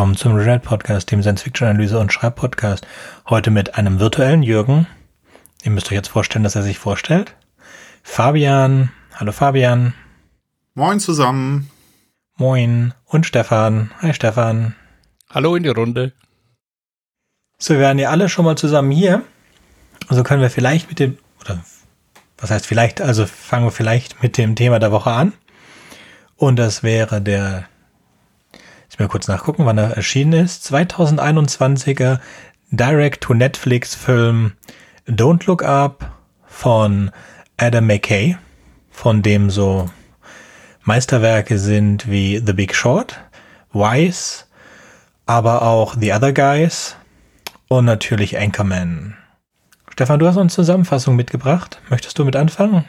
Willkommen zum Red Podcast, dem Science-Fiction-Analyse- und Schreibpodcast. Heute mit einem virtuellen Jürgen. Ihr müsst euch jetzt vorstellen, dass er sich vorstellt. Fabian. Hallo Fabian. Moin zusammen. Moin. Und Stefan. Hi Stefan. Hallo in die Runde. So, wir waren ja alle schon mal zusammen hier. Also können wir vielleicht mit dem, oder was heißt vielleicht, also fangen wir vielleicht mit dem Thema der Woche an. Und das wäre der ich mal kurz nachgucken, wann er erschienen ist. 2021er Direct-to-Netflix-Film Don't Look Up von Adam McKay, von dem so Meisterwerke sind wie The Big Short, Wise, aber auch The Other Guys und natürlich Anchorman. Stefan, du hast uns Zusammenfassung mitgebracht. Möchtest du mit anfangen?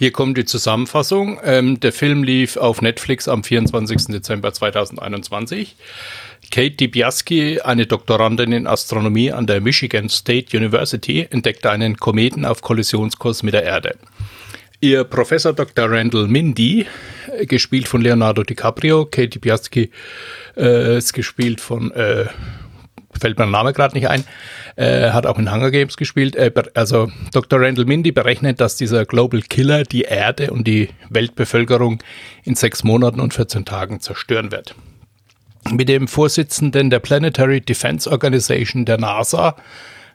Hier kommt die Zusammenfassung. Ähm, der Film lief auf Netflix am 24. Dezember 2021. Kate DiBiaschi, eine Doktorandin in Astronomie an der Michigan State University, entdeckte einen Kometen auf Kollisionskurs mit der Erde. Ihr Professor Dr. Randall Mindy, äh, gespielt von Leonardo DiCaprio, Kate DiBiaschi äh, ist gespielt von äh, fällt der Name gerade nicht ein, äh, hat auch in Hunger Games gespielt. Äh, also Dr. Randall Mindy berechnet, dass dieser Global Killer die Erde und die Weltbevölkerung in sechs Monaten und 14 Tagen zerstören wird. Mit dem Vorsitzenden der Planetary Defense Organization der NASA,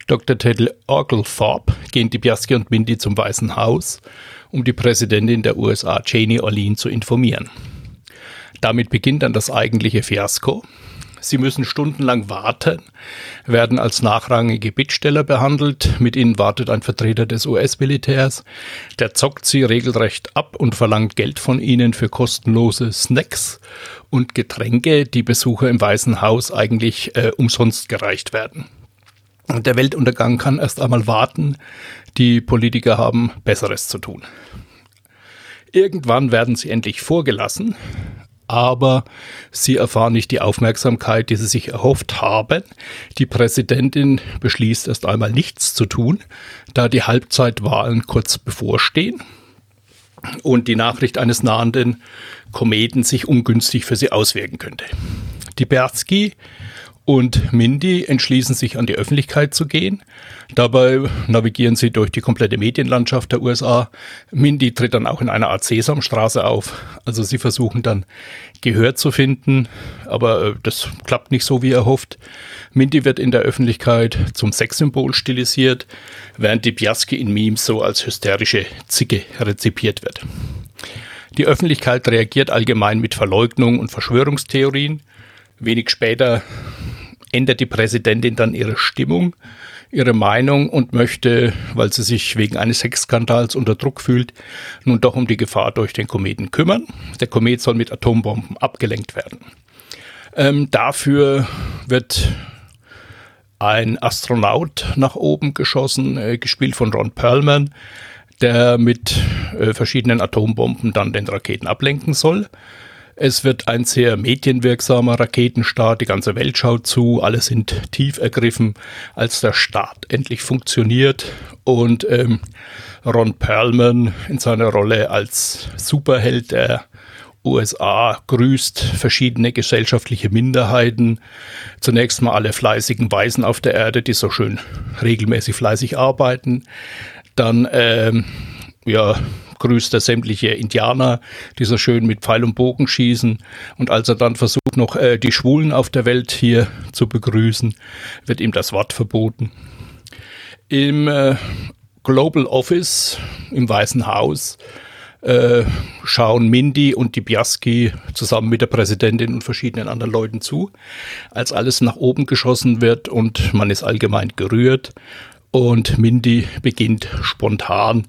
Dr. Teddy Oglethorpe, gehen die Piaski und Mindy zum Weißen Haus, um die Präsidentin der USA, Janie Orlean, zu informieren. Damit beginnt dann das eigentliche Fiasko. Sie müssen stundenlang warten, werden als nachrangige Bittsteller behandelt. Mit ihnen wartet ein Vertreter des US-Militärs. Der zockt sie regelrecht ab und verlangt Geld von ihnen für kostenlose Snacks und Getränke, die Besucher im Weißen Haus eigentlich äh, umsonst gereicht werden. Der Weltuntergang kann erst einmal warten. Die Politiker haben Besseres zu tun. Irgendwann werden sie endlich vorgelassen aber sie erfahren nicht die Aufmerksamkeit, die sie sich erhofft haben. Die Präsidentin beschließt erst einmal nichts zu tun, da die Halbzeitwahlen kurz bevorstehen und die Nachricht eines nahenden Kometen sich ungünstig für sie auswirken könnte. Die Bersky und Mindy entschließen sich an die Öffentlichkeit zu gehen. Dabei navigieren sie durch die komplette Medienlandschaft der USA. Mindy tritt dann auch in einer Art Sesamstraße auf. Also sie versuchen dann Gehör zu finden, aber äh, das klappt nicht so, wie er hofft. Mindy wird in der Öffentlichkeit zum Sexsymbol stilisiert, während die Piaski in Memes so als hysterische Zicke rezipiert wird. Die Öffentlichkeit reagiert allgemein mit Verleugnung und Verschwörungstheorien. Wenig später ändert die Präsidentin dann ihre Stimmung, ihre Meinung und möchte, weil sie sich wegen eines Sexskandals unter Druck fühlt, nun doch um die Gefahr durch den Kometen kümmern. Der Komet soll mit Atombomben abgelenkt werden. Ähm, dafür wird ein Astronaut nach oben geschossen, äh, gespielt von Ron Perlman, der mit äh, verschiedenen Atombomben dann den Raketen ablenken soll. Es wird ein sehr medienwirksamer Raketenstart, die ganze Welt schaut zu, alle sind tief ergriffen, als der Start endlich funktioniert und ähm, Ron Perlman in seiner Rolle als Superheld der USA grüßt verschiedene gesellschaftliche Minderheiten. Zunächst mal alle fleißigen Weisen auf der Erde, die so schön regelmäßig fleißig arbeiten. Dann ähm, ja, grüßt er sämtliche Indianer, die so schön mit Pfeil und Bogen schießen. Und als er dann versucht, noch äh, die Schwulen auf der Welt hier zu begrüßen, wird ihm das Wort verboten. Im äh, Global Office im Weißen Haus äh, schauen Mindy und die Biaski zusammen mit der Präsidentin und verschiedenen anderen Leuten zu, als alles nach oben geschossen wird und man ist allgemein gerührt und Mindy beginnt spontan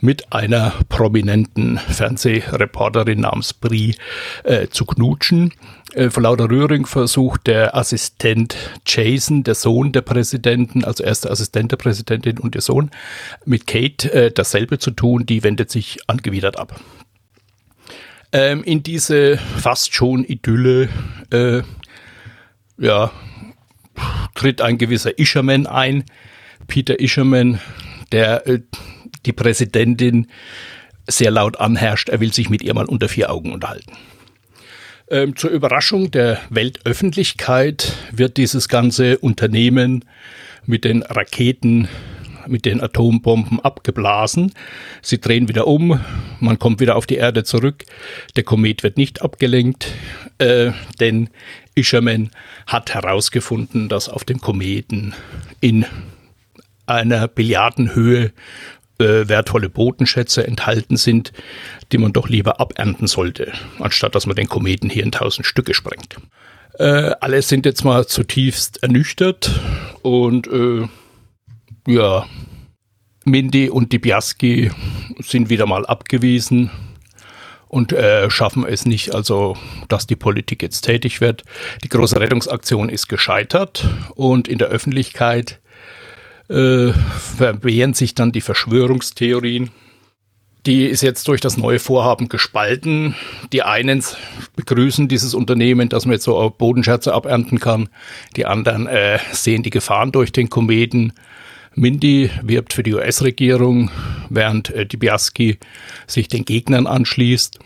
mit einer prominenten Fernsehreporterin namens Brie äh, zu knutschen. Äh, vor lauter Rühring versucht der Assistent Jason, der Sohn der Präsidenten, also erster Assistent der Präsidentin und ihr Sohn, mit Kate äh, dasselbe zu tun. Die wendet sich angewidert ab. Ähm, in diese fast schon Idylle, äh, ja, tritt ein gewisser Isherman ein, Peter Isherman, der äh, die Präsidentin sehr laut anherrscht, er will sich mit ihr mal unter vier Augen unterhalten. Ähm, zur Überraschung der Weltöffentlichkeit wird dieses ganze Unternehmen mit den Raketen, mit den Atombomben abgeblasen. Sie drehen wieder um, man kommt wieder auf die Erde zurück. Der Komet wird nicht abgelenkt, äh, denn Isherman hat herausgefunden, dass auf dem Kometen in einer Billiardenhöhe äh, wertvolle Bodenschätze enthalten sind, die man doch lieber abernten sollte, anstatt dass man den Kometen hier in tausend Stücke sprengt. Äh, alle sind jetzt mal zutiefst ernüchtert und äh, ja, Mindy und Dibiaski sind wieder mal abgewiesen und äh, schaffen es nicht, also dass die Politik jetzt tätig wird. Die große Rettungsaktion ist gescheitert und in der Öffentlichkeit äh, verwehren sich dann die Verschwörungstheorien. Die ist jetzt durch das neue Vorhaben gespalten. Die einen begrüßen dieses Unternehmen, dass man jetzt so Bodenschätze abernten kann. Die anderen äh, sehen die Gefahren durch den Kometen. Mindy wirbt für die US-Regierung, während äh, Dibiaski sich den Gegnern anschließt.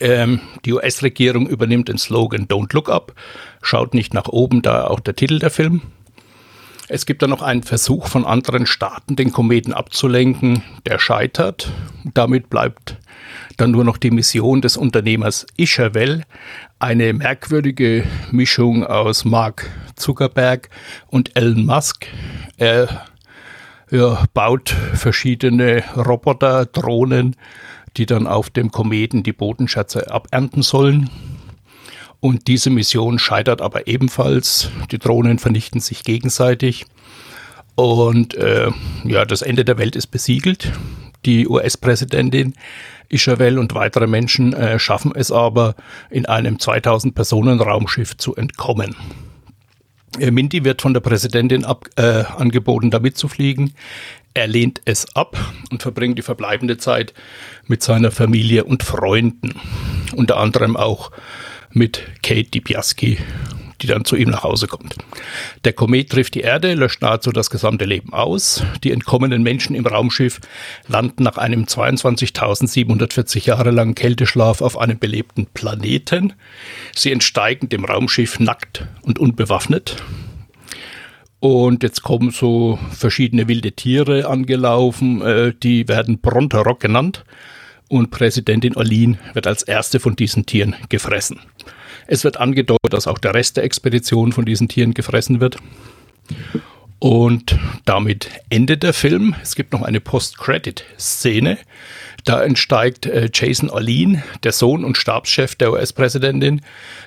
Ähm, die US-Regierung übernimmt den Slogan Don't Look Up, schaut nicht nach oben, da auch der Titel der Film. Es gibt dann noch einen Versuch von anderen Staaten, den Kometen abzulenken, der scheitert. Damit bleibt dann nur noch die Mission des Unternehmers Isherwell, eine merkwürdige Mischung aus Mark Zuckerberg und Elon Musk. Er ja, baut verschiedene Roboter, Drohnen, die dann auf dem Kometen die Bodenschätze abernten sollen. Und diese Mission scheitert aber ebenfalls. Die Drohnen vernichten sich gegenseitig. Und äh, ja, das Ende der Welt ist besiegelt. Die US-Präsidentin Ischavel und weitere Menschen äh, schaffen es aber, in einem 2000 Personen Raumschiff zu entkommen. Äh, Mindy wird von der Präsidentin ab, äh, angeboten, da mitzufliegen. Er lehnt es ab und verbringt die verbleibende Zeit mit seiner Familie und Freunden. Unter anderem auch mit Kate DiBiaschi, die dann zu ihm nach Hause kommt. Der Komet trifft die Erde, löscht nahezu das gesamte Leben aus. Die entkommenen Menschen im Raumschiff landen nach einem 22.740 Jahre langen Kälteschlaf auf einem belebten Planeten. Sie entsteigen dem Raumschiff nackt und unbewaffnet. Und jetzt kommen so verschiedene wilde Tiere angelaufen, äh, die werden Bronterrock genannt und Präsidentin Olin wird als erste von diesen Tieren gefressen. Es wird angedeutet, dass auch der Rest der Expedition von diesen Tieren gefressen wird. Und damit endet der Film. Es gibt noch eine Post-Credit-Szene. Da entsteigt äh, Jason Olin, der Sohn und Stabschef der US-Präsidentin,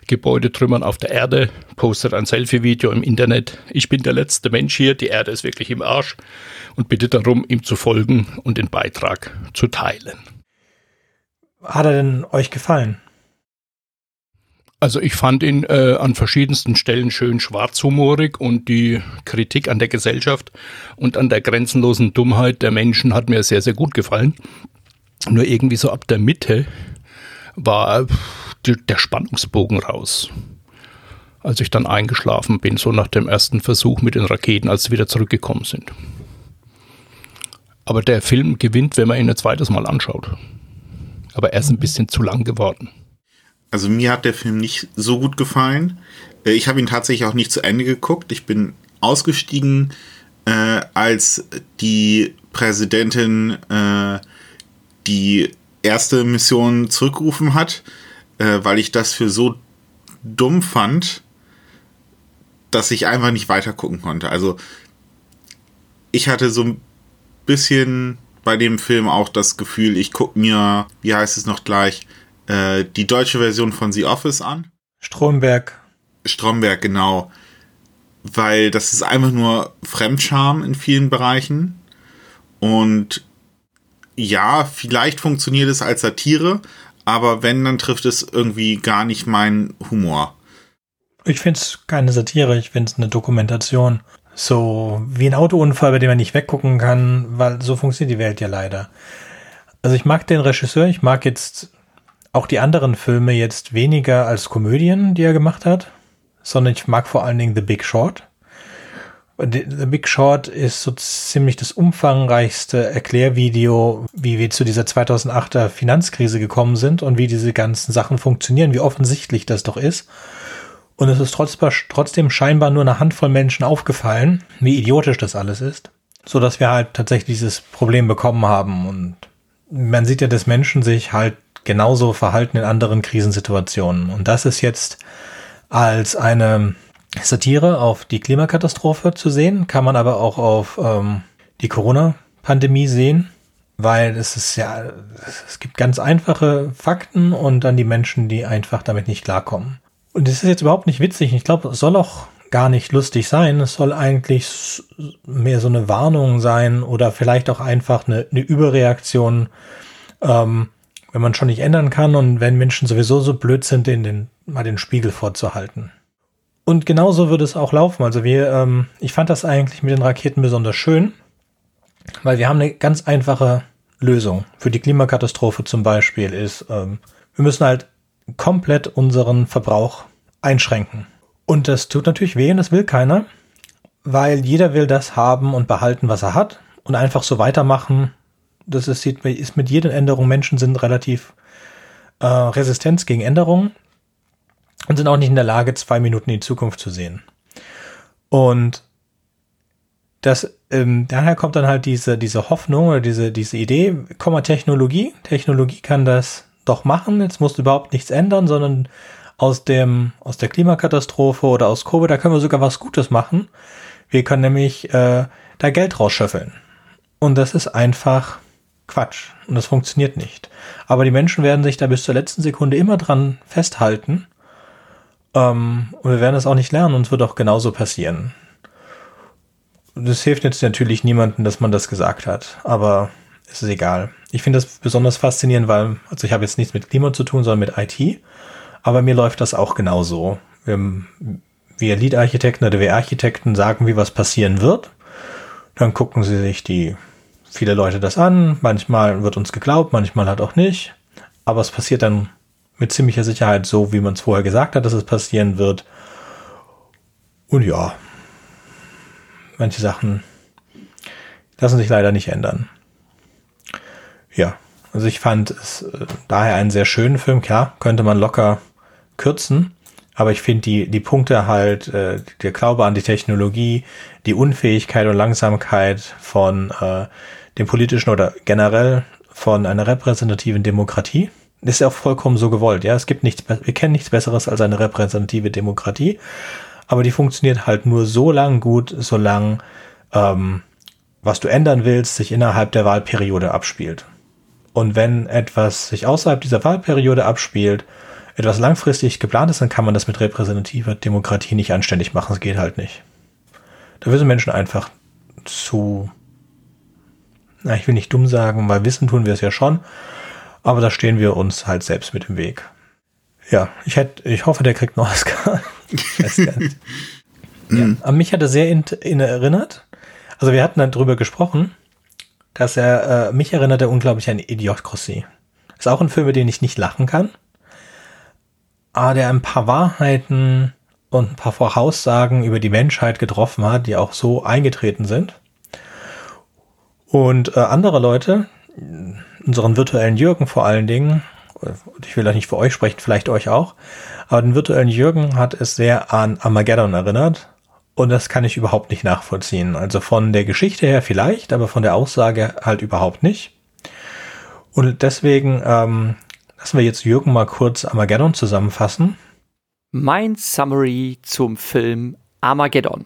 Gebäudetrümmern auf der Erde, postet ein Selfie-Video im Internet. Ich bin der letzte Mensch hier, die Erde ist wirklich im Arsch und bittet darum, ihm zu folgen und den Beitrag zu teilen hat er denn euch gefallen? Also ich fand ihn äh, an verschiedensten Stellen schön schwarzhumorig und die Kritik an der Gesellschaft und an der grenzenlosen Dummheit der Menschen hat mir sehr, sehr gut gefallen. Nur irgendwie so ab der Mitte war der Spannungsbogen raus. Als ich dann eingeschlafen bin, so nach dem ersten Versuch mit den Raketen, als sie wieder zurückgekommen sind. Aber der Film gewinnt, wenn man ihn ein zweites Mal anschaut aber er ist ein bisschen zu lang geworden. Also mir hat der Film nicht so gut gefallen. Äh, ich habe ihn tatsächlich auch nicht zu Ende geguckt. Ich bin ausgestiegen, äh, als die Präsidentin äh, die erste Mission zurückgerufen hat, äh, weil ich das für so dumm fand, dass ich einfach nicht weiter gucken konnte. Also ich hatte so ein bisschen bei dem Film auch das Gefühl, ich gucke mir, wie heißt es noch gleich, äh, die deutsche Version von The Office an. Stromberg. Stromberg, genau. Weil das ist einfach nur Fremdscham in vielen Bereichen. Und ja, vielleicht funktioniert es als Satire, aber wenn, dann trifft es irgendwie gar nicht meinen Humor. Ich finde es keine Satire, ich finde es eine Dokumentation. So wie ein Autounfall, bei dem man nicht weggucken kann, weil so funktioniert die Welt ja leider. Also ich mag den Regisseur, ich mag jetzt auch die anderen Filme jetzt weniger als Komödien, die er gemacht hat, sondern ich mag vor allen Dingen The Big Short. The Big Short ist so ziemlich das umfangreichste Erklärvideo, wie wir zu dieser 2008er Finanzkrise gekommen sind und wie diese ganzen Sachen funktionieren, wie offensichtlich das doch ist. Und es ist trotzdem scheinbar nur eine Handvoll Menschen aufgefallen, wie idiotisch das alles ist, so dass wir halt tatsächlich dieses Problem bekommen haben. Und man sieht ja, dass Menschen sich halt genauso verhalten in anderen Krisensituationen. Und das ist jetzt als eine Satire auf die Klimakatastrophe zu sehen, kann man aber auch auf ähm, die Corona-Pandemie sehen, weil es ist ja, es gibt ganz einfache Fakten und dann die Menschen, die einfach damit nicht klarkommen. Und es ist jetzt überhaupt nicht witzig. Ich glaube, es soll auch gar nicht lustig sein. Es soll eigentlich mehr so eine Warnung sein oder vielleicht auch einfach eine, eine Überreaktion, ähm, wenn man schon nicht ändern kann und wenn Menschen sowieso so blöd sind, den, den mal den Spiegel vorzuhalten. Und genauso würde es auch laufen. Also wir, ähm, ich fand das eigentlich mit den Raketen besonders schön, weil wir haben eine ganz einfache Lösung für die Klimakatastrophe zum Beispiel ist, ähm, wir müssen halt komplett unseren Verbrauch einschränken. Und das tut natürlich weh und das will keiner, weil jeder will das haben und behalten, was er hat und einfach so weitermachen. Das ist, ist mit jeder Änderung, Menschen sind relativ äh, resistent gegen Änderungen und sind auch nicht in der Lage, zwei Minuten in die Zukunft zu sehen. Und das, ähm, daher kommt dann halt diese, diese Hoffnung oder diese, diese Idee, komm mal Technologie. Technologie kann das doch machen. Jetzt musst du überhaupt nichts ändern, sondern aus dem, aus der Klimakatastrophe oder aus Covid, da können wir sogar was Gutes machen. Wir können nämlich äh, da Geld rausschöffeln. Und das ist einfach Quatsch. Und das funktioniert nicht. Aber die Menschen werden sich da bis zur letzten Sekunde immer dran festhalten ähm, und wir werden es auch nicht lernen und es wird auch genauso passieren. Das hilft jetzt natürlich niemandem, dass man das gesagt hat, aber es ist egal. Ich finde das besonders faszinierend, weil, also ich habe jetzt nichts mit Klima zu tun, sondern mit IT, aber mir läuft das auch genauso. Wir, wir Lead-Architekten oder wir Architekten sagen, wie was passieren wird. Dann gucken sie sich die viele Leute das an. Manchmal wird uns geglaubt, manchmal halt auch nicht. Aber es passiert dann mit ziemlicher Sicherheit so, wie man es vorher gesagt hat, dass es passieren wird. Und ja, manche Sachen lassen sich leider nicht ändern. Ja, also ich fand es äh, daher einen sehr schönen Film. Klar, könnte man locker kürzen, aber ich finde die, die Punkte halt, äh, der Glaube an die Technologie, die Unfähigkeit und Langsamkeit von äh, dem politischen oder generell von einer repräsentativen Demokratie, ist ja auch vollkommen so gewollt. Ja, es gibt nichts, wir kennen nichts Besseres als eine repräsentative Demokratie, aber die funktioniert halt nur so lang gut, solange ähm, was du ändern willst, sich innerhalb der Wahlperiode abspielt. Und wenn etwas sich außerhalb dieser Wahlperiode abspielt, etwas langfristig geplant ist, dann kann man das mit repräsentativer Demokratie nicht anständig machen. Es geht halt nicht. Da wissen Menschen einfach zu, na, ich will nicht dumm sagen, weil wissen tun wir es ja schon, aber da stehen wir uns halt selbst mit im Weg. Ja, ich hätte, ich hoffe, der kriegt noch Oscar. ja, an mich hat er sehr in, in erinnert. Also wir hatten dann drüber gesprochen, dass er, äh, mich erinnert er unglaublich an Idiocracy. Ist auch ein Film, mit dem ich nicht lachen kann. Aber der ein paar Wahrheiten und ein paar Voraussagen über die Menschheit getroffen hat, die auch so eingetreten sind. Und äh, andere Leute, unseren virtuellen Jürgen vor allen Dingen, ich will ja nicht für euch sprechen, vielleicht euch auch, aber den virtuellen Jürgen hat es sehr an Armageddon erinnert. Und das kann ich überhaupt nicht nachvollziehen. Also von der Geschichte her vielleicht, aber von der Aussage halt überhaupt nicht. Und deswegen ähm, lassen wir jetzt Jürgen mal kurz Armageddon zusammenfassen. Mein Summary zum Film Armageddon.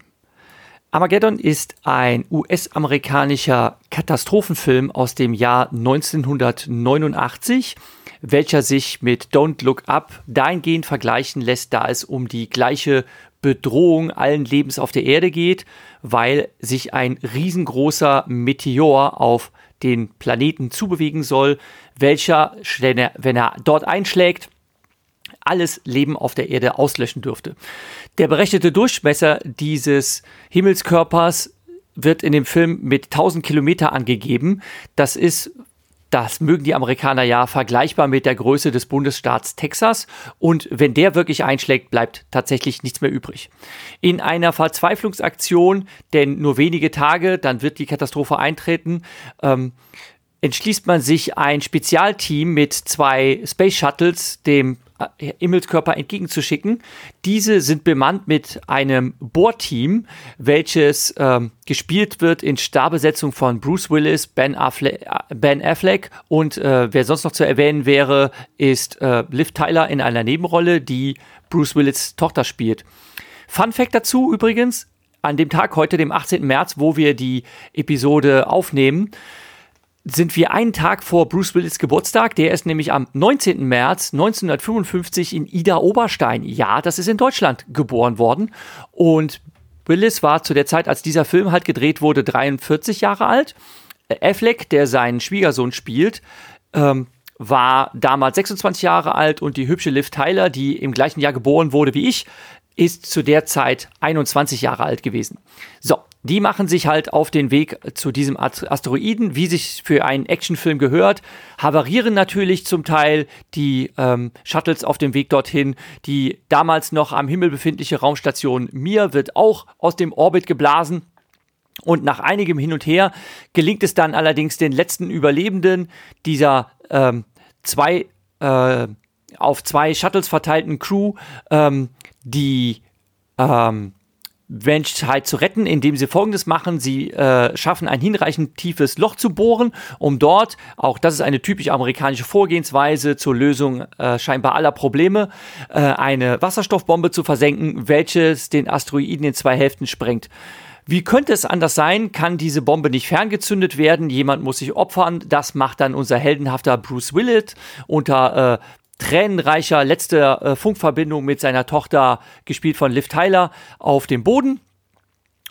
Armageddon ist ein US-amerikanischer Katastrophenfilm aus dem Jahr 1989, welcher sich mit Don't Look Up dahingehend vergleichen lässt, da es um die gleiche Bedrohung allen Lebens auf der Erde geht, weil sich ein riesengroßer Meteor auf den Planeten zubewegen soll, welcher, wenn er dort einschlägt, alles Leben auf der Erde auslöschen dürfte. Der berechnete Durchmesser dieses Himmelskörpers wird in dem Film mit 1000 Kilometer angegeben. Das ist Das mögen die Amerikaner ja vergleichbar mit der Größe des Bundesstaats Texas. Und wenn der wirklich einschlägt, bleibt tatsächlich nichts mehr übrig. In einer Verzweiflungsaktion, denn nur wenige Tage, dann wird die Katastrophe eintreten, ähm, entschließt man sich, ein Spezialteam mit zwei Space Shuttles dem Himmelskörper entgegenzuschicken. Diese sind bemannt mit einem Bohrteam, welches ähm, gespielt wird in Starbesetzung von Bruce Willis, Ben Affleck, äh, ben Affleck und äh, wer sonst noch zu erwähnen wäre, ist äh, Liv Tyler in einer Nebenrolle, die Bruce Willis Tochter spielt. Fun Fact dazu übrigens, an dem Tag heute, dem 18. März, wo wir die Episode aufnehmen, sind wir einen Tag vor Bruce Willis Geburtstag. Der ist nämlich am 19. März 1955 in Ida Oberstein. Ja, das ist in Deutschland geboren worden. Und Willis war zu der Zeit, als dieser Film halt gedreht wurde, 43 Jahre alt. Affleck, der seinen Schwiegersohn spielt, ähm, war damals 26 Jahre alt und die hübsche Liv Tyler, die im gleichen Jahr geboren wurde wie ich, ist zu der Zeit 21 Jahre alt gewesen. So, die machen sich halt auf den Weg zu diesem Asteroiden, wie sich für einen Actionfilm gehört, havarieren natürlich zum Teil die ähm, Shuttles auf dem Weg dorthin. Die damals noch am Himmel befindliche Raumstation Mir wird auch aus dem Orbit geblasen. Und nach einigem Hin und Her gelingt es dann allerdings den letzten Überlebenden dieser ähm, zwei äh, auf zwei Shuttles verteilten Crew, ähm, die ähm, Menschheit zu retten, indem sie Folgendes machen. Sie äh, schaffen ein hinreichend tiefes Loch zu bohren, um dort, auch das ist eine typisch amerikanische Vorgehensweise zur Lösung äh, scheinbar aller Probleme, äh, eine Wasserstoffbombe zu versenken, welches den Asteroiden in zwei Hälften sprengt. Wie könnte es anders sein? Kann diese Bombe nicht ferngezündet werden? Jemand muss sich opfern. Das macht dann unser heldenhafter Bruce Willett unter äh, tränenreicher letzte äh, Funkverbindung mit seiner Tochter, gespielt von Liv Tyler, auf dem Boden.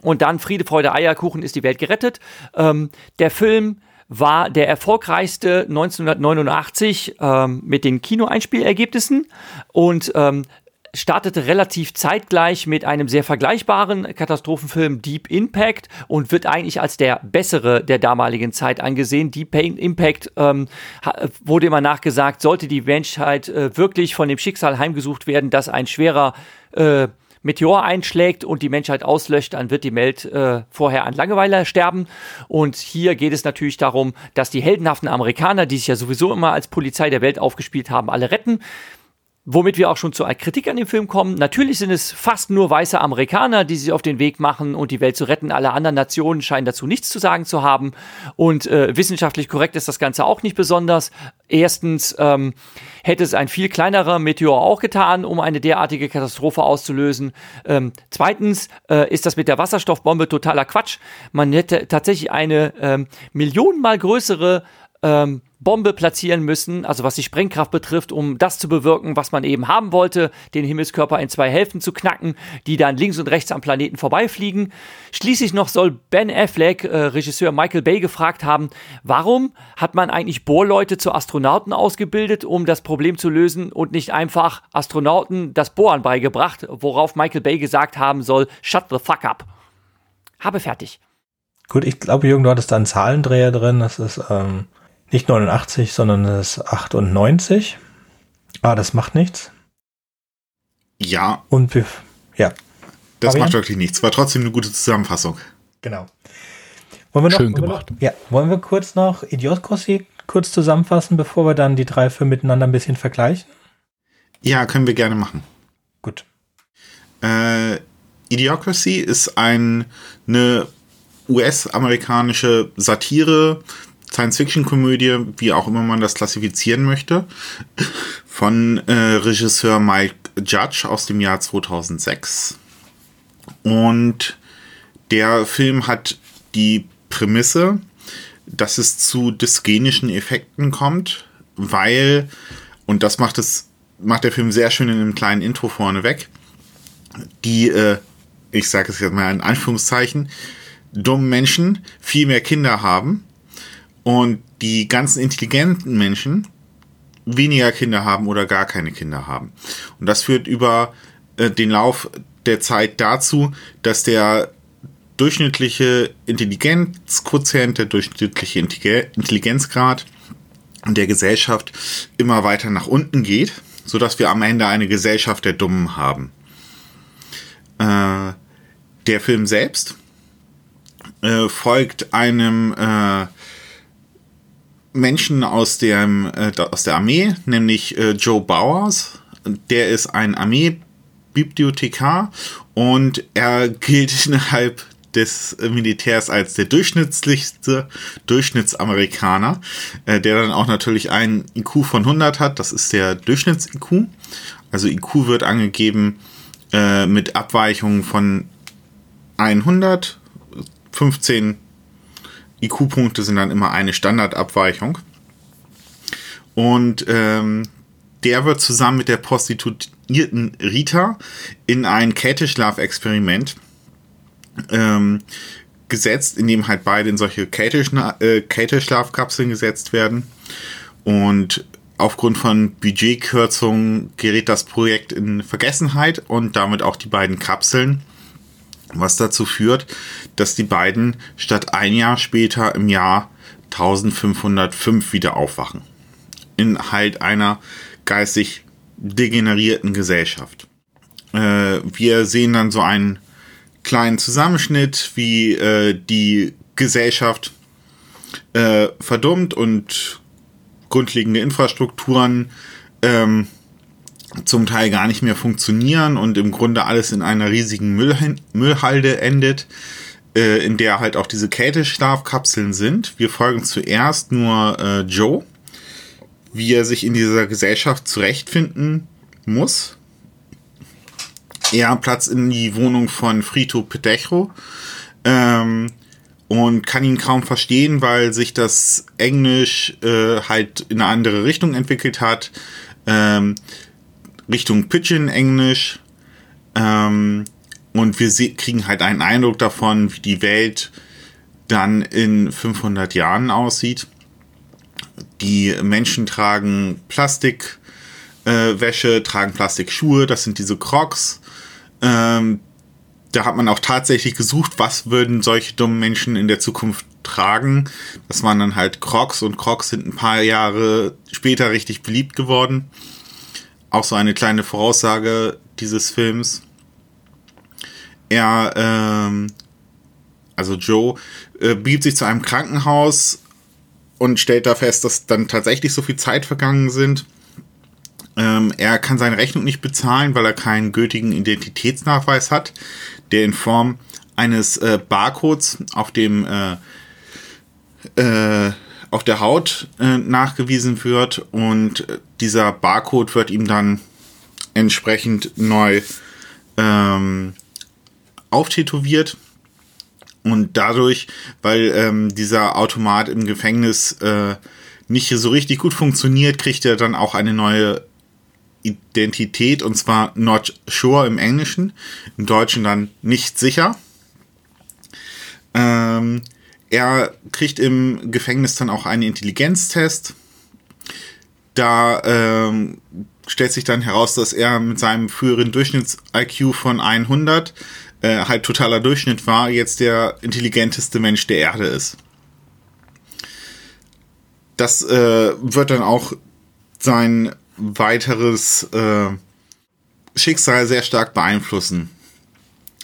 Und dann Friede, Freude, Eierkuchen ist die Welt gerettet. Ähm, der Film war der erfolgreichste 1989 ähm, mit den Kinoeinspielergebnissen und ähm, startete relativ zeitgleich mit einem sehr vergleichbaren Katastrophenfilm Deep Impact und wird eigentlich als der bessere der damaligen Zeit angesehen. Deep Impact ähm, wurde immer nachgesagt, sollte die Menschheit äh, wirklich von dem Schicksal heimgesucht werden, dass ein schwerer äh, Meteor einschlägt und die Menschheit auslöscht, dann wird die Welt äh, vorher an Langeweile sterben. Und hier geht es natürlich darum, dass die heldenhaften Amerikaner, die sich ja sowieso immer als Polizei der Welt aufgespielt haben, alle retten. Womit wir auch schon zur Kritik an dem Film kommen. Natürlich sind es fast nur weiße Amerikaner, die sich auf den Weg machen und die Welt zu retten. Alle anderen Nationen scheinen dazu nichts zu sagen zu haben. Und äh, wissenschaftlich korrekt ist das Ganze auch nicht besonders. Erstens ähm, hätte es ein viel kleinerer Meteor auch getan, um eine derartige Katastrophe auszulösen. Ähm, zweitens äh, ist das mit der Wasserstoffbombe totaler Quatsch. Man hätte tatsächlich eine ähm, millionenmal größere ähm, Bombe platzieren müssen, also was die Sprengkraft betrifft, um das zu bewirken, was man eben haben wollte, den Himmelskörper in zwei Hälften zu knacken, die dann links und rechts am Planeten vorbeifliegen. Schließlich noch soll Ben Affleck, äh, Regisseur Michael Bay, gefragt haben, warum hat man eigentlich Bohrleute zu Astronauten ausgebildet, um das Problem zu lösen und nicht einfach Astronauten das Bohren beigebracht, worauf Michael Bay gesagt haben soll, shut the fuck up. Habe fertig. Gut, ich glaube, Jürgen, du hattest da einen Zahlendreher drin. Das ist ähm, nicht 89, sondern es ist 98. Ah, das macht nichts. Ja. Und wir, ja. Das Fabian? macht wirklich nichts. War trotzdem eine gute Zusammenfassung. Genau. Wollen wir noch, Schön gemacht. noch, ja, wollen wir kurz noch Idiocracy kurz zusammenfassen, bevor wir dann die drei Filme miteinander ein bisschen vergleichen? Ja, können wir gerne machen. Gut. Äh, Idiocracy ist ein, eine US-amerikanische Satire Science-Fiction-Komödie, wie auch immer man das klassifizieren möchte, von äh, Regisseur Mike Judge aus dem Jahr 2006. Und der Film hat die Prämisse, dass es zu dysgenischen Effekten kommt, weil, und das macht es, macht der Film sehr schön in einem kleinen Intro vorneweg, die, äh, ich sage es jetzt mal in Anführungszeichen, dummen Menschen viel mehr Kinder haben und die ganzen intelligenten Menschen weniger Kinder haben oder gar keine Kinder haben. Und das führt über äh, den Lauf der Zeit dazu, dass der durchschnittliche Intelligenzquotient, der durchschnittliche Intelligenzgrad der Gesellschaft immer weiter nach unten geht, sodass wir am Ende eine Gesellschaft der Dummen haben. Äh, der Film selbst äh, folgt einem äh, Menschen aus, dem, äh, aus der Armee, nämlich äh, Joe Bowers. Der ist ein Armeebibliothekar und er gilt innerhalb des Militärs als der durchschnittlichste Durchschnittsamerikaner, äh, der dann auch natürlich einen IQ von 100 hat. Das ist der Durchschnitts-IQ. Also IQ wird angegeben äh, mit Abweichungen von 100. 15 IQ-Punkte sind dann immer eine Standardabweichung. Und ähm, der wird zusammen mit der Prostituierten Rita in ein Kälteschlafexperiment ähm, gesetzt, in dem halt beide in solche äh, Kälteschlafkapseln gesetzt werden. Und aufgrund von Budgetkürzungen gerät das Projekt in Vergessenheit und damit auch die beiden Kapseln, was dazu führt, dass die beiden statt ein Jahr später im Jahr 1505 wieder aufwachen. In halt einer geistig degenerierten Gesellschaft. Äh, wir sehen dann so einen kleinen Zusammenschnitt, wie äh, die Gesellschaft äh, verdummt und grundlegende Infrastrukturen ähm, zum Teil gar nicht mehr funktionieren und im Grunde alles in einer riesigen Müll Müllhalde endet, äh, in der halt auch diese Kälteschlafkapseln sind. Wir folgen zuerst nur äh, Joe, wie er sich in dieser Gesellschaft zurechtfinden muss. Er Platz in die Wohnung von Frito Petejo ähm, und kann ihn kaum verstehen, weil sich das Englisch äh, halt in eine andere Richtung entwickelt hat. Ähm, Richtung Pidgin-Englisch. Ähm, und wir kriegen halt einen Eindruck davon, wie die Welt dann in 500 Jahren aussieht. Die Menschen tragen Plastikwäsche, äh, tragen Plastikschuhe, das sind diese Crocs. Ähm, da hat man auch tatsächlich gesucht, was würden solche dummen Menschen in der Zukunft tragen. Das waren dann halt Crocs und Crocs sind ein paar Jahre später richtig beliebt geworden auch so eine kleine Voraussage dieses Films. Er, ähm, also Joe, äh, begibt sich zu einem Krankenhaus und stellt da fest, dass dann tatsächlich so viel Zeit vergangen sind. Ähm, er kann seine Rechnung nicht bezahlen, weil er keinen gültigen Identitätsnachweis hat, der in Form eines äh, Barcodes auf dem äh, äh, auf der Haut äh, nachgewiesen wird und dieser Barcode wird ihm dann entsprechend neu ähm, auftätowiert. Und dadurch, weil ähm, dieser Automat im Gefängnis äh, nicht so richtig gut funktioniert, kriegt er dann auch eine neue Identität und zwar not sure im Englischen, im Deutschen dann nicht sicher. Ähm, er kriegt im Gefängnis dann auch einen Intelligenztest. Da ähm, stellt sich dann heraus, dass er mit seinem früheren Durchschnitts-IQ von 100 äh, halt totaler Durchschnitt war, jetzt der intelligenteste Mensch der Erde ist. Das äh, wird dann auch sein weiteres äh, Schicksal sehr stark beeinflussen.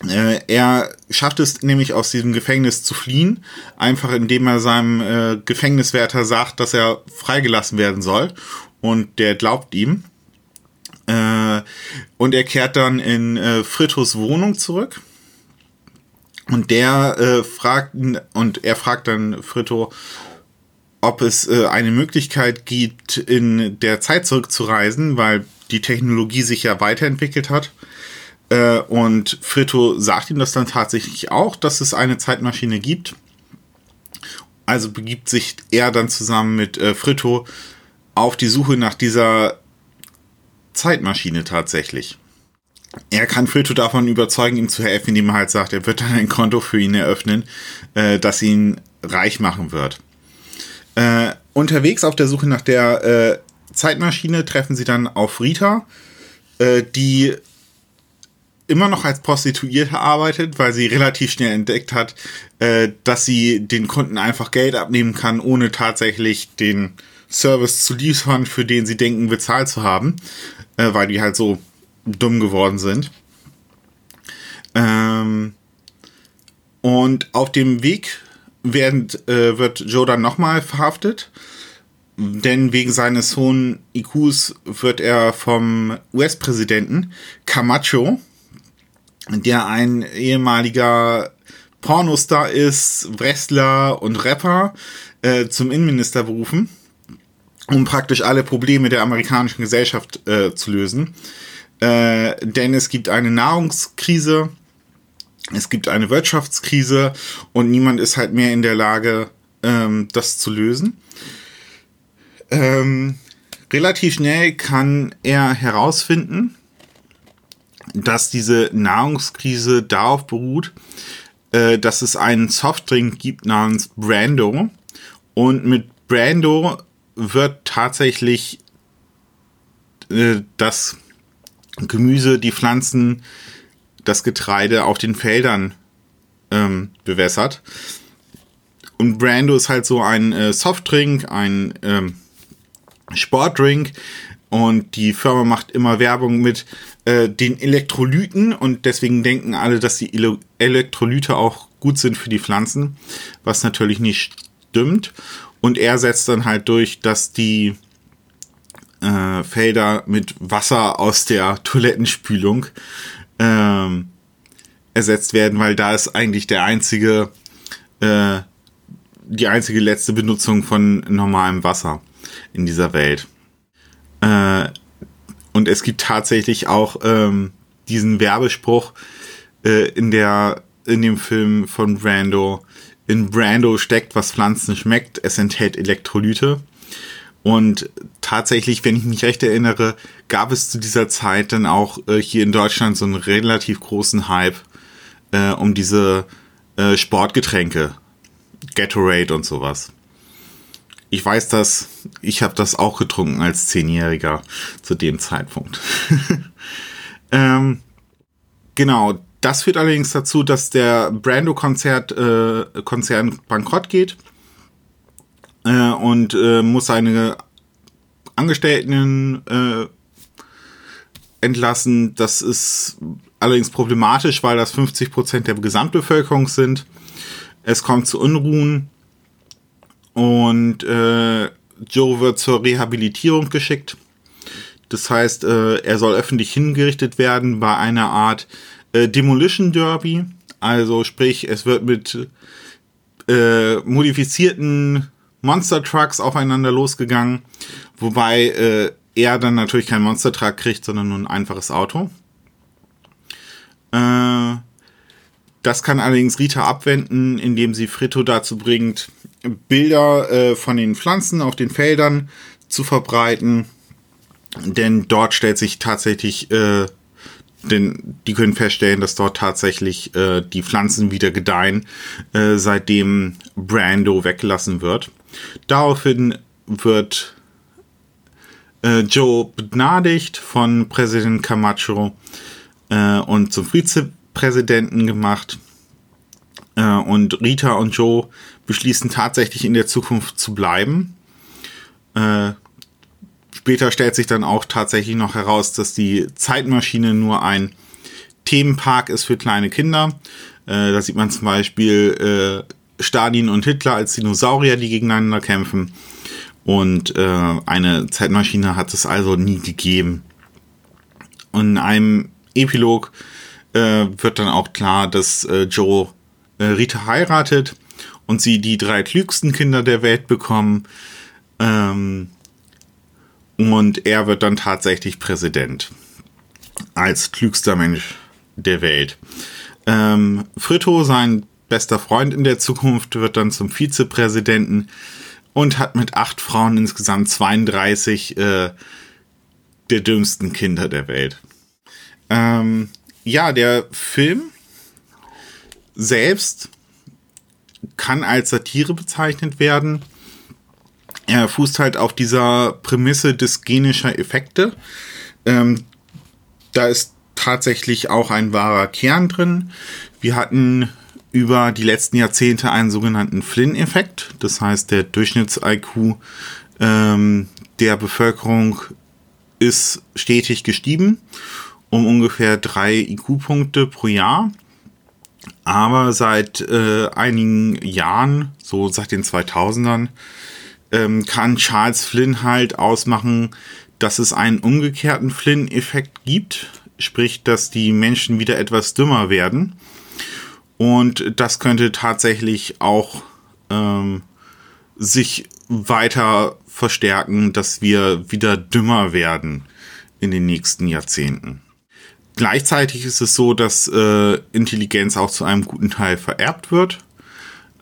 Äh, er schafft es nämlich aus diesem Gefängnis zu fliehen, einfach indem er seinem äh, Gefängniswärter sagt, dass er freigelassen werden soll. Und der glaubt ihm. Äh, und er kehrt dann in äh, Fritos Wohnung zurück. Und der äh, fragt und er fragt dann Fritto, ob es äh, eine Möglichkeit gibt, in der Zeit zurückzureisen, weil die Technologie sich ja weiterentwickelt hat. Äh, und Fritto sagt ihm das dann tatsächlich auch, dass es eine Zeitmaschine gibt. Also begibt sich er dann zusammen mit äh, Fritto auf die Suche nach dieser Zeitmaschine tatsächlich. Er kann Fritto davon überzeugen, ihm zu helfen, indem er halt sagt, er wird dann ein Konto für ihn eröffnen, äh, das ihn reich machen wird. Äh, unterwegs auf der Suche nach der äh, Zeitmaschine treffen sie dann auf Rita, äh, die immer noch als Prostituierte arbeitet, weil sie relativ schnell entdeckt hat, äh, dass sie den Kunden einfach Geld abnehmen kann, ohne tatsächlich den Service zu liefern, für den sie denken, bezahlt zu haben, äh, weil die halt so dumm geworden sind. Ähm, und auf dem Weg werden, äh, wird Joe dann nochmal verhaftet, denn wegen seines hohen IQs wird er vom US-Präsidenten Camacho, der ein ehemaliger Pornostar ist, Wrestler und Rapper, äh, zum Innenminister berufen, um praktisch alle Probleme der amerikanischen Gesellschaft äh, zu lösen. Äh, denn es gibt eine Nahrungskrise, es gibt eine Wirtschaftskrise und niemand ist halt mehr in der Lage, ähm, das zu lösen. Ähm, relativ schnell kann er herausfinden, dass diese Nahrungskrise darauf beruht, äh, dass es einen Softdrink gibt namens Brando. Und mit Brando wird tatsächlich äh, das Gemüse, die Pflanzen, das Getreide auf den Feldern ähm, bewässert. Und Brando ist halt so ein äh, Softdrink, ein ähm, Sportdrink. Und die Firma macht immer Werbung mit äh, den Elektrolyten. Und deswegen denken alle, dass die Ele Elektrolyte auch gut sind für die Pflanzen. Was natürlich nicht stimmt. Und er setzt dann halt durch, dass die äh, Felder mit Wasser aus der Toilettenspülung ähm, ersetzt werden, weil da ist eigentlich der einzige, äh, die einzige letzte Benutzung von normalem Wasser in dieser Welt. Äh, und es gibt tatsächlich auch ähm, diesen Werbespruch äh, in der in dem Film von Brando. In Brando steckt, was Pflanzen schmeckt. Es enthält Elektrolyte. Und tatsächlich, wenn ich mich recht erinnere, gab es zu dieser Zeit dann auch äh, hier in Deutschland so einen relativ großen Hype äh, um diese äh, Sportgetränke, Gatorade und sowas. Ich weiß das, ich habe das auch getrunken als Zehnjähriger zu dem Zeitpunkt. ähm, genau, das führt allerdings dazu, dass der Brando-Konzert äh, Konzern bankrott geht äh, und äh, muss seine Angestellten äh, entlassen. Das ist allerdings problematisch, weil das 50 Prozent der Gesamtbevölkerung sind. Es kommt zu Unruhen und äh, Joe wird zur Rehabilitierung geschickt. Das heißt, äh, er soll öffentlich hingerichtet werden bei einer Art äh, Demolition Derby. Also sprich, es wird mit äh, modifizierten Monster Trucks aufeinander losgegangen, wobei äh, er dann natürlich kein Monster Truck kriegt, sondern nur ein einfaches Auto. Äh, das kann allerdings Rita abwenden, indem sie Fritto dazu bringt, Bilder äh, von den Pflanzen auf den Feldern zu verbreiten. Denn dort stellt sich tatsächlich, äh, denn die können feststellen, dass dort tatsächlich äh, die Pflanzen wieder gedeihen, äh, seitdem Brando weggelassen wird. Daraufhin wird äh, Joe begnadigt von Präsident Camacho äh, und zum Vizepräsidenten gemacht. Äh, und Rita und Joe beschließen tatsächlich in der Zukunft zu bleiben. Äh, später stellt sich dann auch tatsächlich noch heraus, dass die Zeitmaschine nur ein Themenpark ist für kleine Kinder. Äh, da sieht man zum Beispiel äh, Stalin und Hitler als Dinosaurier, die gegeneinander kämpfen. Und äh, eine Zeitmaschine hat es also nie gegeben. Und in einem Epilog äh, wird dann auch klar, dass äh, Joe äh, Rita heiratet und sie die drei klügsten Kinder der Welt bekommen. Ähm, und er wird dann tatsächlich Präsident. Als klügster Mensch der Welt. Ähm, Fritto, sein bester Freund in der Zukunft, wird dann zum Vizepräsidenten und hat mit acht Frauen insgesamt 32 äh, der dümmsten Kinder der Welt. Ähm, ja, der Film selbst kann als Satire bezeichnet werden. Er fußt halt auf dieser Prämisse des genischer Effekte. Ähm, da ist tatsächlich auch ein wahrer Kern drin. Wir hatten über die letzten Jahrzehnte einen sogenannten Flynn-Effekt. Das heißt, der Durchschnitts-IQ ähm, der Bevölkerung ist stetig gestiegen um ungefähr drei IQ-Punkte pro Jahr. Aber seit äh, einigen Jahren, so seit den 2000ern, ähm, kann Charles Flynn halt ausmachen, dass es einen umgekehrten Flynn-Effekt gibt. Sprich, dass die Menschen wieder etwas dümmer werden. Und das könnte tatsächlich auch ähm, sich weiter verstärken, dass wir wieder dümmer werden in den nächsten Jahrzehnten. Gleichzeitig ist es so, dass äh, Intelligenz auch zu einem guten Teil vererbt wird.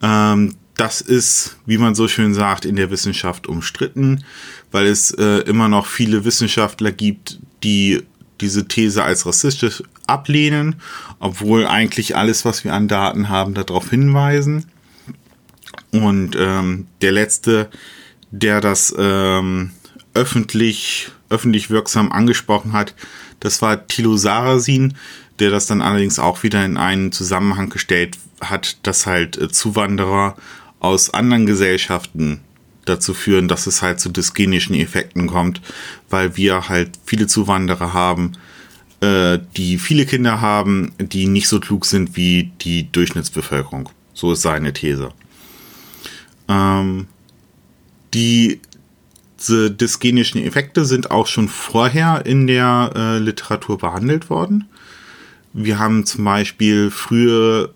Ähm, das ist, wie man so schön sagt, in der Wissenschaft umstritten, weil es äh, immer noch viele Wissenschaftler gibt, die diese These als rassistisch ablehnen, obwohl eigentlich alles, was wir an Daten haben, darauf hinweisen. Und ähm, der letzte, der das ähm, öffentlich, öffentlich wirksam angesprochen hat, das war Thilo Sarasin, der das dann allerdings auch wieder in einen Zusammenhang gestellt hat, dass halt äh, Zuwanderer aus anderen Gesellschaften dazu führen, dass es halt zu dysgenischen Effekten kommt, weil wir halt viele Zuwanderer haben, äh, die viele Kinder haben, die nicht so klug sind wie die Durchschnittsbevölkerung. So ist seine These. Ähm, die diese dysgenischen Effekte sind auch schon vorher in der äh, Literatur behandelt worden. Wir haben zum Beispiel frühe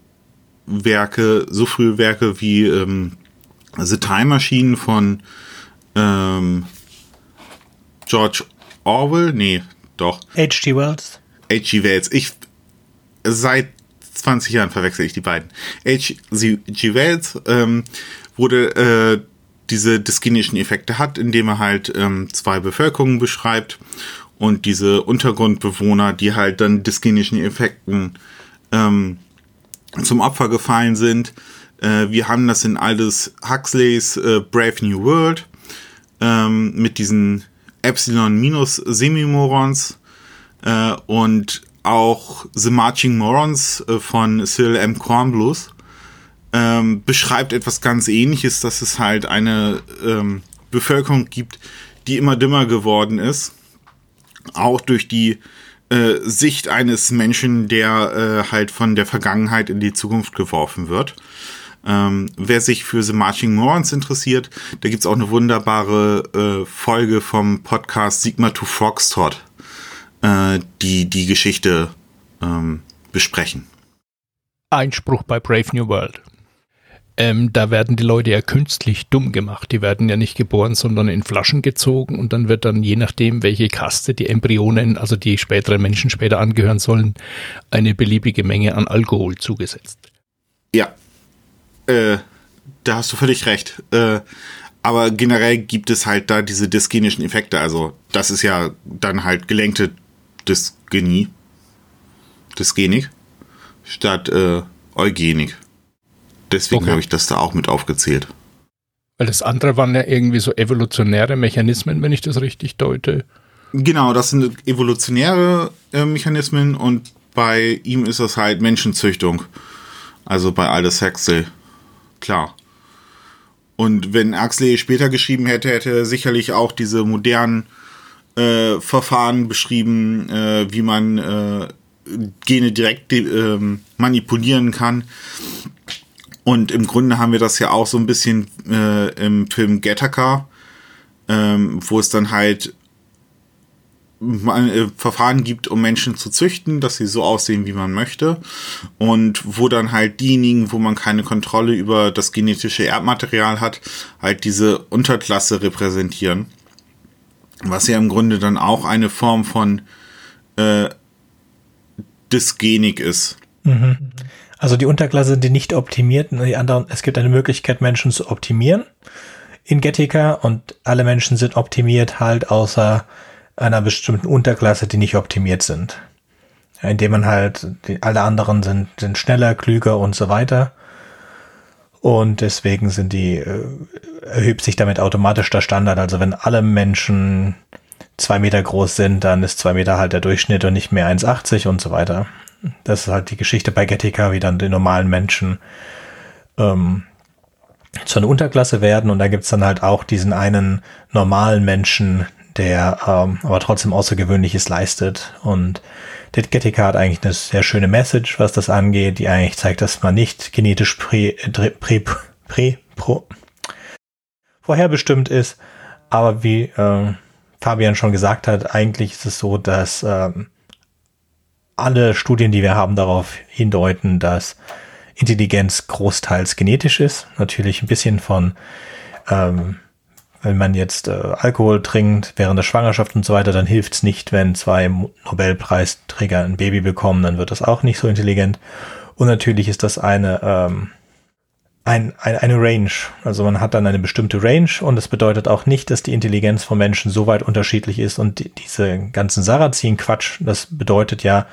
Werke, so frühe Werke wie ähm, The Time Machine von ähm, George Orwell, nee, doch. H.G. Wells. H.G. Wells. Ich, seit 20 Jahren verwechsel ich die beiden. H.G. Wells ähm, wurde äh, diese dyskinischen Effekte hat, indem er halt ähm, zwei Bevölkerungen beschreibt und diese Untergrundbewohner, die halt dann dyskinischen Effekten ähm, zum Opfer gefallen sind. Äh, wir haben das in Aldous Huxleys äh, Brave New World ähm, mit diesen Epsilon-Semimorons äh, und auch The Marching Morons äh, von Cyril M. Kornbluth ähm, beschreibt etwas ganz ähnliches, dass es halt eine ähm, Bevölkerung gibt, die immer dümmer geworden ist. Auch durch die äh, Sicht eines Menschen, der äh, halt von der Vergangenheit in die Zukunft geworfen wird. Ähm, wer sich für The Marching Morons interessiert, da gibt's auch eine wunderbare äh, Folge vom Podcast Sigma to Foxtrot, äh, die die Geschichte ähm, besprechen. Einspruch bei Brave New World. Ähm, da werden die Leute ja künstlich dumm gemacht. Die werden ja nicht geboren, sondern in Flaschen gezogen und dann wird dann je nachdem, welche Kaste die Embryonen, also die späteren Menschen später angehören sollen, eine beliebige Menge an Alkohol zugesetzt. Ja, äh, da hast du völlig recht. Äh, aber generell gibt es halt da diese dysgenischen Effekte. Also das ist ja dann halt gelenkte Dysgenie, Dysgenik statt äh, Eugenik. Deswegen okay. habe ich das da auch mit aufgezählt. Weil das andere waren ja irgendwie so evolutionäre Mechanismen, wenn ich das richtig deute. Genau, das sind evolutionäre äh, Mechanismen und bei ihm ist das halt Menschenzüchtung. Also bei Aldous Huxley. Klar. Und wenn Huxley später geschrieben hätte, hätte er sicherlich auch diese modernen äh, Verfahren beschrieben, äh, wie man äh, Gene direkt ähm, manipulieren kann. Und im Grunde haben wir das ja auch so ein bisschen äh, im Film Gattaca, ähm, wo es dann halt äh, Verfahren gibt, um Menschen zu züchten, dass sie so aussehen, wie man möchte. Und wo dann halt diejenigen, wo man keine Kontrolle über das genetische Erbmaterial hat, halt diese Unterklasse repräsentieren. Was ja im Grunde dann auch eine Form von äh, Dysgenik ist. Mhm. Also die Unterklasse, die nicht optimiert, die anderen, es gibt eine Möglichkeit, Menschen zu optimieren in Gettica und alle Menschen sind optimiert halt außer einer bestimmten Unterklasse, die nicht optimiert sind. Indem man halt, die, alle anderen sind, sind schneller, klüger und so weiter. Und deswegen sind die, äh, erhöht sich damit automatisch der Standard. Also wenn alle Menschen zwei Meter groß sind, dann ist zwei Meter halt der Durchschnitt und nicht mehr 1,80 und so weiter. Das ist halt die Geschichte bei Getika, wie dann die normalen Menschen ähm, zu einer Unterklasse werden und da gibt's dann halt auch diesen einen normalen Menschen, der ähm, aber trotzdem Außergewöhnliches leistet. Und Dit Gattaca hat eigentlich eine sehr schöne Message, was das angeht, die eigentlich zeigt, dass man nicht genetisch prä, prä, prä, pro, vorherbestimmt ist. Aber wie äh, Fabian schon gesagt hat, eigentlich ist es so, dass ähm, alle Studien, die wir haben, darauf hindeuten, dass Intelligenz großteils genetisch ist. Natürlich ein bisschen von, ähm, wenn man jetzt äh, Alkohol trinkt während der Schwangerschaft und so weiter, dann hilft es nicht, wenn zwei Nobelpreisträger ein Baby bekommen, dann wird das auch nicht so intelligent. Und natürlich ist das eine, ähm, ein, ein, eine Range. Also man hat dann eine bestimmte Range und das bedeutet auch nicht, dass die Intelligenz von Menschen so weit unterschiedlich ist und die, diese ganzen Sarrazin-Quatsch, das bedeutet ja,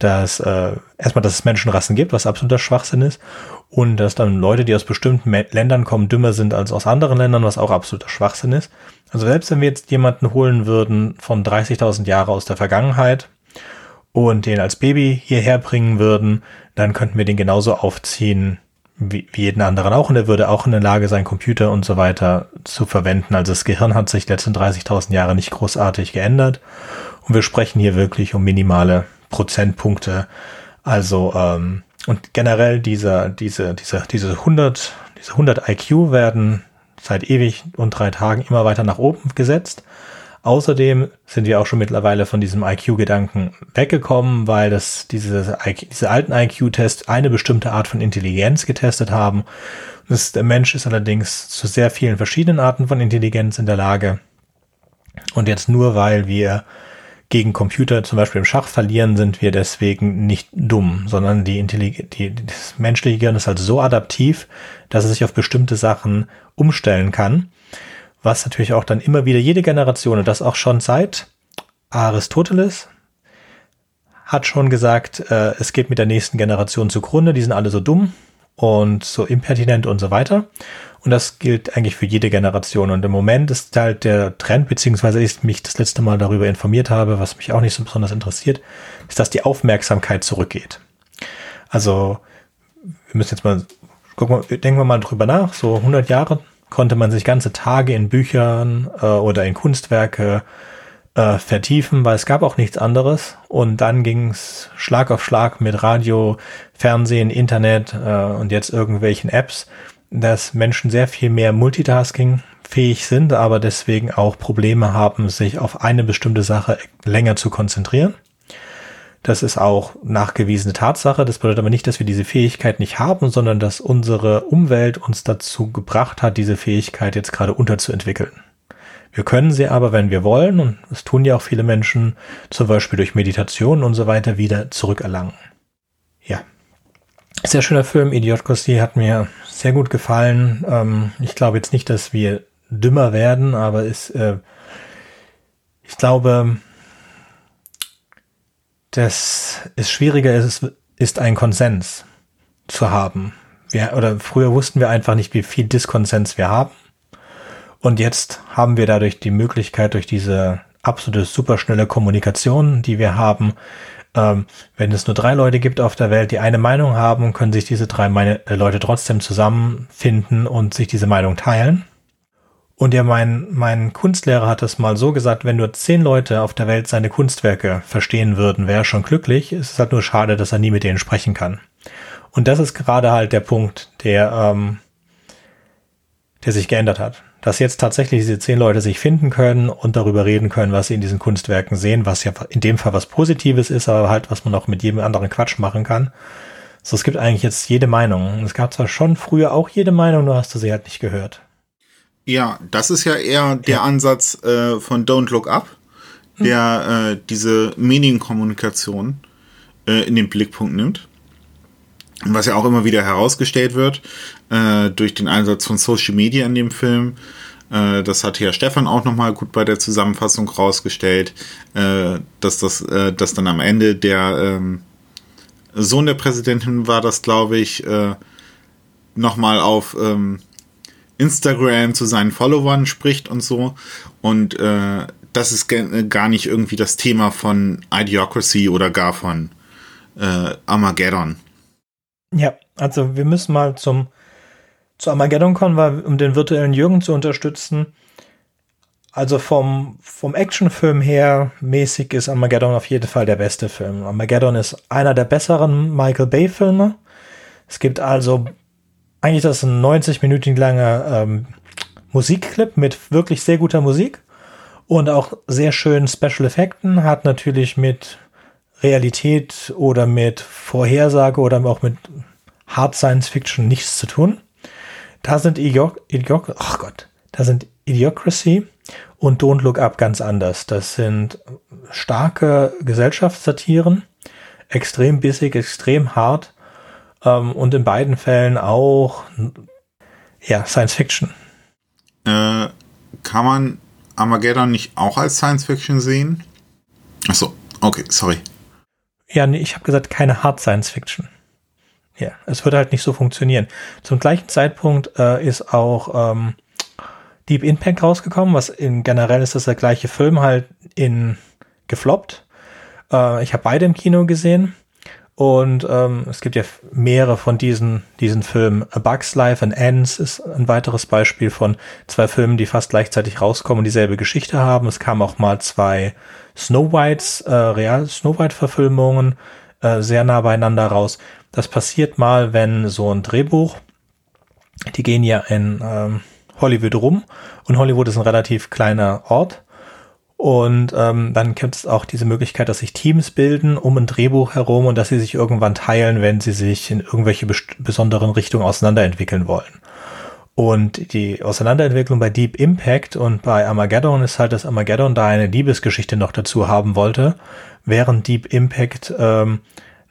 dass äh, erstmal, dass es Menschenrassen gibt, was absoluter Schwachsinn ist, und dass dann Leute, die aus bestimmten Ländern kommen, dümmer sind als aus anderen Ländern, was auch absoluter Schwachsinn ist. Also selbst wenn wir jetzt jemanden holen würden von 30.000 Jahre aus der Vergangenheit und den als Baby hierher bringen würden, dann könnten wir den genauso aufziehen wie, wie jeden anderen auch und er würde auch in der Lage sein, Computer und so weiter zu verwenden. Also das Gehirn hat sich letzten 30.000 Jahre nicht großartig geändert und wir sprechen hier wirklich um minimale Prozentpunkte. Also ähm, und generell dieser diese diese diese 100 diese 100 IQ werden seit ewig und drei Tagen immer weiter nach oben gesetzt. Außerdem sind wir auch schon mittlerweile von diesem IQ-Gedanken weggekommen, weil das diese, diese alten IQ-Tests eine bestimmte Art von Intelligenz getestet haben. Das, der Mensch ist allerdings zu sehr vielen verschiedenen Arten von Intelligenz in der Lage. Und jetzt nur weil wir gegen Computer zum Beispiel im Schach verlieren, sind wir deswegen nicht dumm, sondern die Intelligenz, die, das menschliche Gehirn ist halt so adaptiv, dass es sich auf bestimmte Sachen umstellen kann. Was natürlich auch dann immer wieder jede Generation, und das auch schon seit Aristoteles, hat schon gesagt, äh, es geht mit der nächsten Generation zugrunde, die sind alle so dumm und so impertinent und so weiter. Und das gilt eigentlich für jede Generation. Und im Moment ist halt der Trend, beziehungsweise ich mich das letzte Mal darüber informiert habe, was mich auch nicht so besonders interessiert, ist, dass die Aufmerksamkeit zurückgeht. Also, wir müssen jetzt mal, gucken, denken wir mal drüber nach. So 100 Jahre konnte man sich ganze Tage in Büchern äh, oder in Kunstwerke äh, vertiefen, weil es gab auch nichts anderes. Und dann ging es Schlag auf Schlag mit Radio, Fernsehen, Internet äh, und jetzt irgendwelchen Apps dass Menschen sehr viel mehr Multitasking fähig sind, aber deswegen auch Probleme haben, sich auf eine bestimmte Sache länger zu konzentrieren. Das ist auch nachgewiesene Tatsache. Das bedeutet aber nicht, dass wir diese Fähigkeit nicht haben, sondern dass unsere Umwelt uns dazu gebracht hat, diese Fähigkeit jetzt gerade unterzuentwickeln. Wir können sie aber, wenn wir wollen, und das tun ja auch viele Menschen, zum Beispiel durch Meditation und so weiter, wieder zurückerlangen. Ja. Sehr schöner Film. Idiocracy hat mir sehr gut gefallen. Ähm, ich glaube jetzt nicht, dass wir dümmer werden, aber es, äh, ich glaube, dass es schwieriger ist, ist ein Konsens zu haben. Wir, oder früher wussten wir einfach nicht, wie viel Diskonsens wir haben. Und jetzt haben wir dadurch die Möglichkeit, durch diese absolute superschnelle Kommunikation, die wir haben, ähm, wenn es nur drei Leute gibt auf der Welt, die eine Meinung haben, können sich diese drei meine, äh, Leute trotzdem zusammenfinden und sich diese Meinung teilen. Und ja, mein, mein Kunstlehrer hat es mal so gesagt, wenn nur zehn Leute auf der Welt seine Kunstwerke verstehen würden, wäre er schon glücklich. Es ist halt nur schade, dass er nie mit denen sprechen kann. Und das ist gerade halt der Punkt, der, ähm, der sich geändert hat dass jetzt tatsächlich diese zehn Leute sich finden können und darüber reden können, was sie in diesen Kunstwerken sehen, was ja in dem Fall was Positives ist, aber halt, was man auch mit jedem anderen Quatsch machen kann. So, es gibt eigentlich jetzt jede Meinung. Es gab zwar schon früher auch jede Meinung, nur hast du sie halt nicht gehört. Ja, das ist ja eher der ja. Ansatz äh, von Don't Look Up, der äh, diese Medienkommunikation äh, in den Blickpunkt nimmt. Was ja auch immer wieder herausgestellt wird äh, durch den Einsatz von Social Media in dem Film. Äh, das hat ja Stefan auch nochmal gut bei der Zusammenfassung rausgestellt, äh, dass das, dass dann am Ende der ähm, Sohn der Präsidentin war das, glaube ich, äh, nochmal auf ähm, Instagram zu seinen Followern spricht und so. Und äh, das ist gar nicht irgendwie das Thema von Idiocracy oder gar von äh, Armageddon. Ja, also wir müssen mal zum, zu Armageddon kommen, war, um den virtuellen Jürgen zu unterstützen. Also vom, vom Actionfilm her mäßig ist Armageddon auf jeden Fall der beste Film. Armageddon ist einer der besseren Michael Bay Filme. Es gibt also eigentlich das ist ein 90 Minuten langer ähm, Musikclip mit wirklich sehr guter Musik und auch sehr schönen Special Effekten. Hat natürlich mit Realität oder mit Vorhersage oder auch mit Hard Science Fiction nichts zu tun. Da sind Idiot, Idiot, oh Gott, da sind Idiocracy und Don't Look Up ganz anders. Das sind starke Gesellschaftssatiren, extrem bissig, extrem hart ähm, und in beiden Fällen auch ja, Science Fiction. Äh, kann man Armageddon nicht auch als Science Fiction sehen? Achso, okay, sorry. Ja, nee, ich habe gesagt, keine Hard Science Fiction. Ja, es würde halt nicht so funktionieren. Zum gleichen Zeitpunkt äh, ist auch ähm, Deep Impact rausgekommen, was in generell ist das der gleiche Film, halt in gefloppt. Äh, ich habe beide im Kino gesehen. Und ähm, es gibt ja mehrere von diesen, diesen Filmen. A Bug's Life and Ends ist ein weiteres Beispiel von zwei Filmen, die fast gleichzeitig rauskommen und dieselbe Geschichte haben. Es kamen auch mal zwei Snow Whites, äh, Real Snow White Verfilmungen äh, sehr nah beieinander raus. Das passiert mal, wenn so ein Drehbuch, die gehen ja in ähm, Hollywood rum und Hollywood ist ein relativ kleiner Ort und ähm, dann gibt es auch diese Möglichkeit, dass sich Teams bilden um ein Drehbuch herum und dass sie sich irgendwann teilen, wenn sie sich in irgendwelche besonderen Richtungen auseinanderentwickeln wollen. Und die Auseinanderentwicklung bei Deep Impact und bei Armageddon ist halt, dass Armageddon da eine Liebesgeschichte noch dazu haben wollte, während Deep Impact ähm,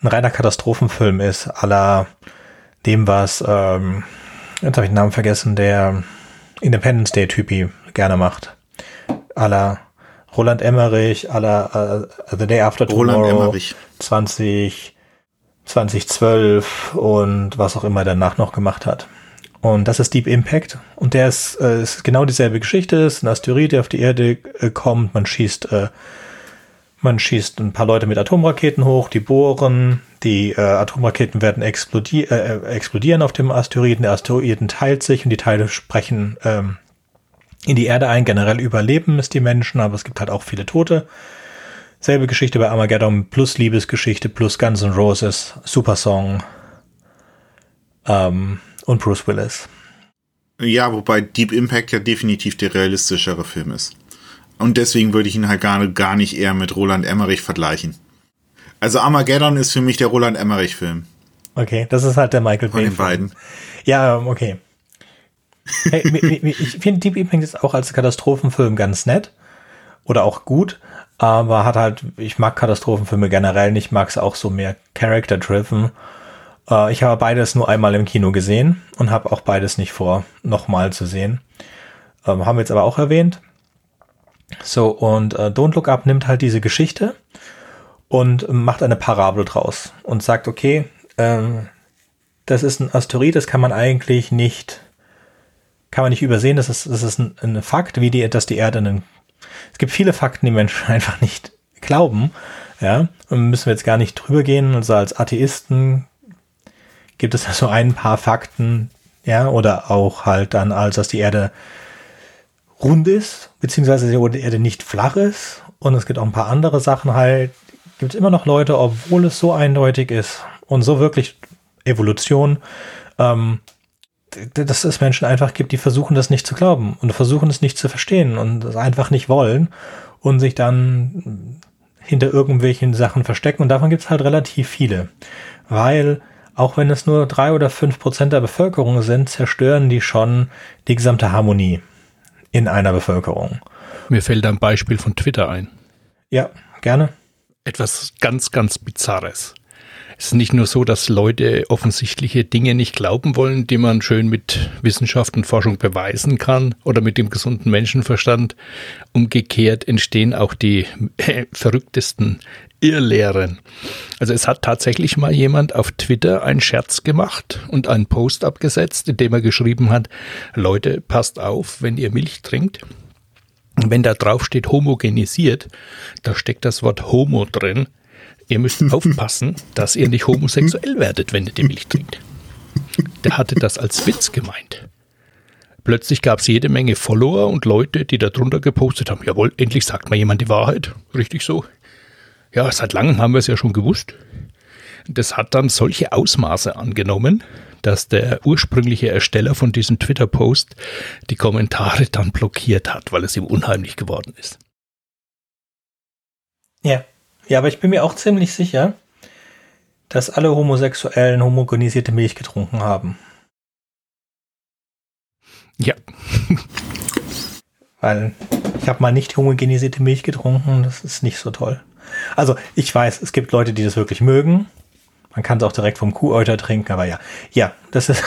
ein reiner Katastrophenfilm ist, aller dem, was, ähm, jetzt habe ich den Namen vergessen, der Independence Day-Typi gerne macht. Aller Roland Emmerich, aller uh, The Day After Tomorrow, Roland Emmerich. 20, 2012 und was auch immer danach noch gemacht hat. Und das ist Deep Impact. Und der ist, äh, ist genau dieselbe Geschichte. Es ist ein Asteroid, der auf die Erde äh, kommt. Man schießt, äh, man schießt ein paar Leute mit Atomraketen hoch, die bohren. Die äh, Atomraketen werden explodi äh, äh, explodieren auf dem Asteroiden. Der Asteroiden teilt sich und die Teile sprechen ähm, in die Erde ein. Generell überleben es die Menschen, aber es gibt halt auch viele Tote. Selbe Geschichte bei Armageddon plus Liebesgeschichte plus Guns N' Roses, Super Song ähm, und Bruce Willis. Ja, wobei Deep Impact ja definitiv der realistischere Film ist. Und deswegen würde ich ihn halt gar, gar nicht eher mit Roland Emmerich vergleichen. Also Armageddon ist für mich der Roland Emmerich-Film. Okay, das ist halt der Michael Bay. Von den beiden. Ja, okay. Hey, ich finde Deep Impact ist auch als Katastrophenfilm ganz nett oder auch gut, aber hat halt, ich mag Katastrophenfilme generell nicht, mag es auch so mehr Character-driven. Äh, ich habe beides nur einmal im Kino gesehen und habe auch beides nicht vor, nochmal zu sehen. Ähm, haben wir jetzt aber auch erwähnt. So, und äh, Don't Look Up nimmt halt diese Geschichte und macht eine Parabel draus und sagt, okay, ähm, das ist ein Asteroid, das kann man eigentlich nicht kann man nicht übersehen, das ist, das ist ein, ein Fakt, wie die, dass die Erde einen, es gibt viele Fakten, die Menschen einfach nicht glauben, ja, und müssen wir jetzt gar nicht drüber gehen, also als Atheisten gibt es da so ein paar Fakten, ja, oder auch halt dann, als dass die Erde rund ist, beziehungsweise die Erde nicht flach ist, und es gibt auch ein paar andere Sachen halt, gibt es immer noch Leute, obwohl es so eindeutig ist und so wirklich Evolution, ähm, dass es Menschen einfach gibt, die versuchen das nicht zu glauben und versuchen es nicht zu verstehen und es einfach nicht wollen und sich dann hinter irgendwelchen Sachen verstecken. Und davon gibt es halt relativ viele. Weil auch wenn es nur drei oder fünf Prozent der Bevölkerung sind, zerstören die schon die gesamte Harmonie in einer Bevölkerung. Mir fällt ein Beispiel von Twitter ein. Ja, gerne. Etwas ganz, ganz Bizarres. Es ist nicht nur so, dass Leute offensichtliche Dinge nicht glauben wollen, die man schön mit Wissenschaft und Forschung beweisen kann oder mit dem gesunden Menschenverstand. Umgekehrt entstehen auch die äh, verrücktesten Irrlehren. Also es hat tatsächlich mal jemand auf Twitter einen Scherz gemacht und einen Post abgesetzt, in dem er geschrieben hat, Leute, passt auf, wenn ihr Milch trinkt. Wenn da drauf steht homogenisiert, da steckt das Wort Homo drin. Ihr müsst aufpassen, dass ihr nicht homosexuell werdet, wenn ihr die Milch trinkt. der hatte das als Witz gemeint. Plötzlich gab es jede Menge Follower und Leute, die darunter gepostet haben, jawohl, endlich sagt mal jemand die Wahrheit. Richtig so. Ja, seit langem haben wir es ja schon gewusst. Das hat dann solche Ausmaße angenommen, dass der ursprüngliche Ersteller von diesem Twitter-Post die Kommentare dann blockiert hat, weil es ihm unheimlich geworden ist. Ja. Ja, aber ich bin mir auch ziemlich sicher, dass alle Homosexuellen homogenisierte Milch getrunken haben. Ja. Weil ich habe mal nicht homogenisierte Milch getrunken, das ist nicht so toll. Also ich weiß, es gibt Leute, die das wirklich mögen. Man kann es auch direkt vom Kuhäuter trinken, aber ja, ja, das ist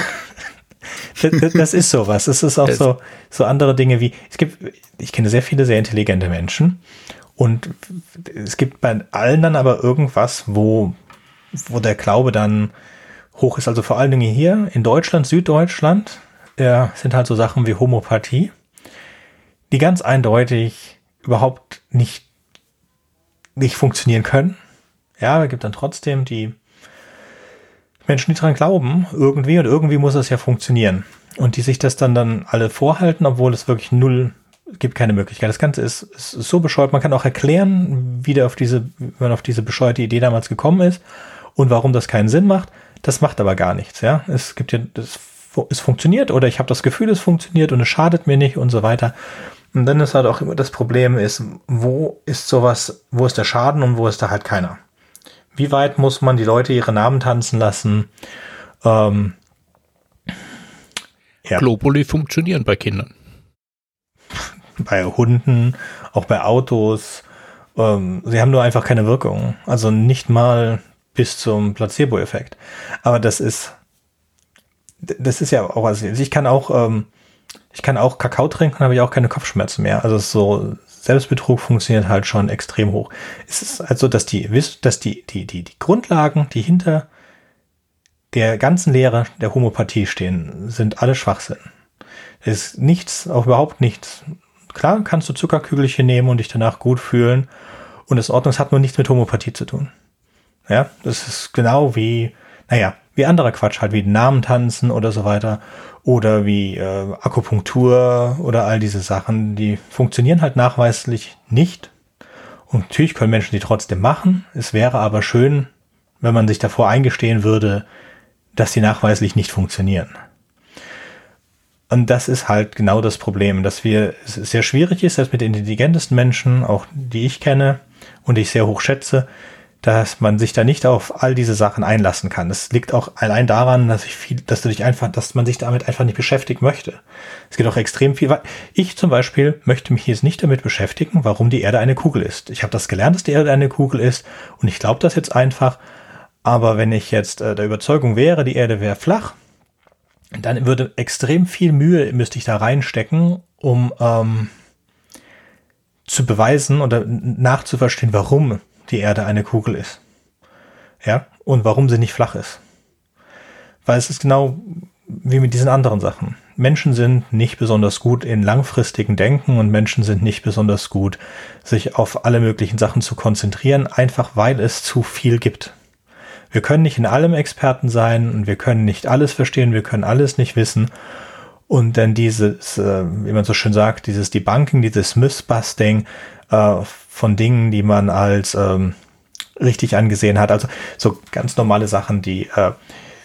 das, das ist sowas. Es ist auch so so andere Dinge wie es gibt. Ich kenne sehr viele sehr intelligente Menschen und es gibt bei allen dann aber irgendwas, wo wo der Glaube dann hoch ist. Also vor allen Dingen hier in Deutschland, Süddeutschland, äh, sind halt so Sachen wie Homopathie, die ganz eindeutig überhaupt nicht nicht funktionieren können. Ja, es gibt dann trotzdem die Menschen, die dran glauben, irgendwie und irgendwie muss es ja funktionieren. Und die sich das dann dann alle vorhalten, obwohl es wirklich null gibt keine Möglichkeit. Das Ganze ist, ist so bescheuert. Man kann auch erklären, wie, der auf diese, wie man auf diese bescheuerte Idee damals gekommen ist und warum das keinen Sinn macht. Das macht aber gar nichts. Ja, es gibt ja, das, es funktioniert oder ich habe das Gefühl, es funktioniert und es schadet mir nicht und so weiter. Und dann ist halt auch immer das Problem ist, wo ist sowas, wo ist der Schaden und wo ist da halt keiner? Wie weit muss man die Leute ihre Namen tanzen lassen? Ähm, ja. Globuli funktionieren bei Kindern. Bei Hunden, auch bei Autos. Ähm, sie haben nur einfach keine Wirkung. Also nicht mal bis zum Placebo-Effekt. Aber das ist, das ist ja auch was. Ich kann auch, ähm, ich kann auch Kakao trinken, habe ich auch keine Kopfschmerzen mehr. Also so Selbstbetrug funktioniert halt schon extrem hoch. Es ist also, dass die, dass die, die, die, die Grundlagen, die hinter der ganzen Lehre der Homopathie stehen, sind alle Schwachsinn. Es ist nichts, auch überhaupt nichts. Klar kannst du Zuckerkügelchen nehmen und dich danach gut fühlen und das Ordnung hat nur nichts mit Homopathie zu tun. Ja, das ist genau wie, naja, wie anderer Quatsch halt, wie Namen tanzen oder so weiter oder wie äh, Akupunktur oder all diese Sachen, die funktionieren halt nachweislich nicht. Und natürlich können Menschen die trotzdem machen. Es wäre aber schön, wenn man sich davor eingestehen würde, dass sie nachweislich nicht funktionieren. Und das ist halt genau das Problem, dass wir, es sehr schwierig ist, selbst mit den intelligentesten Menschen, auch die ich kenne und die ich sehr hoch schätze, dass man sich da nicht auf all diese Sachen einlassen kann. Es liegt auch allein daran, dass ich viel, dass du dich einfach, dass man sich damit einfach nicht beschäftigen möchte. Es geht auch extrem viel. Ich zum Beispiel möchte mich jetzt nicht damit beschäftigen, warum die Erde eine Kugel ist. Ich habe das gelernt, dass die Erde eine Kugel ist und ich glaube das jetzt einfach. Aber wenn ich jetzt äh, der Überzeugung wäre, die Erde wäre flach, dann würde extrem viel Mühe müsste ich da reinstecken, um ähm, zu beweisen oder nachzuverstehen, warum die Erde eine Kugel ist. Ja, und warum sie nicht flach ist. Weil es ist genau wie mit diesen anderen Sachen. Menschen sind nicht besonders gut in langfristigen Denken und Menschen sind nicht besonders gut, sich auf alle möglichen Sachen zu konzentrieren, einfach weil es zu viel gibt. Wir können nicht in allem Experten sein und wir können nicht alles verstehen, wir können alles nicht wissen. Und dann dieses, äh, wie man so schön sagt, dieses Debunking, dieses Mythbusting, äh, von Dingen, die man als ähm, richtig angesehen hat. Also so ganz normale Sachen, die, äh,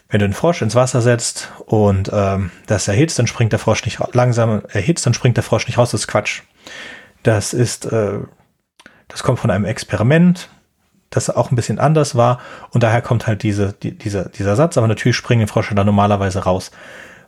wenn du einen Frosch ins Wasser setzt und ähm, das erhitzt, dann springt der Frosch nicht langsam erhitzt, dann springt der Frosch nicht raus. Das ist Quatsch. Das ist, das kommt von einem Experiment, das auch ein bisschen anders war und daher kommt halt diese, die, dieser, dieser Satz. Aber natürlich springen Frosche da normalerweise raus.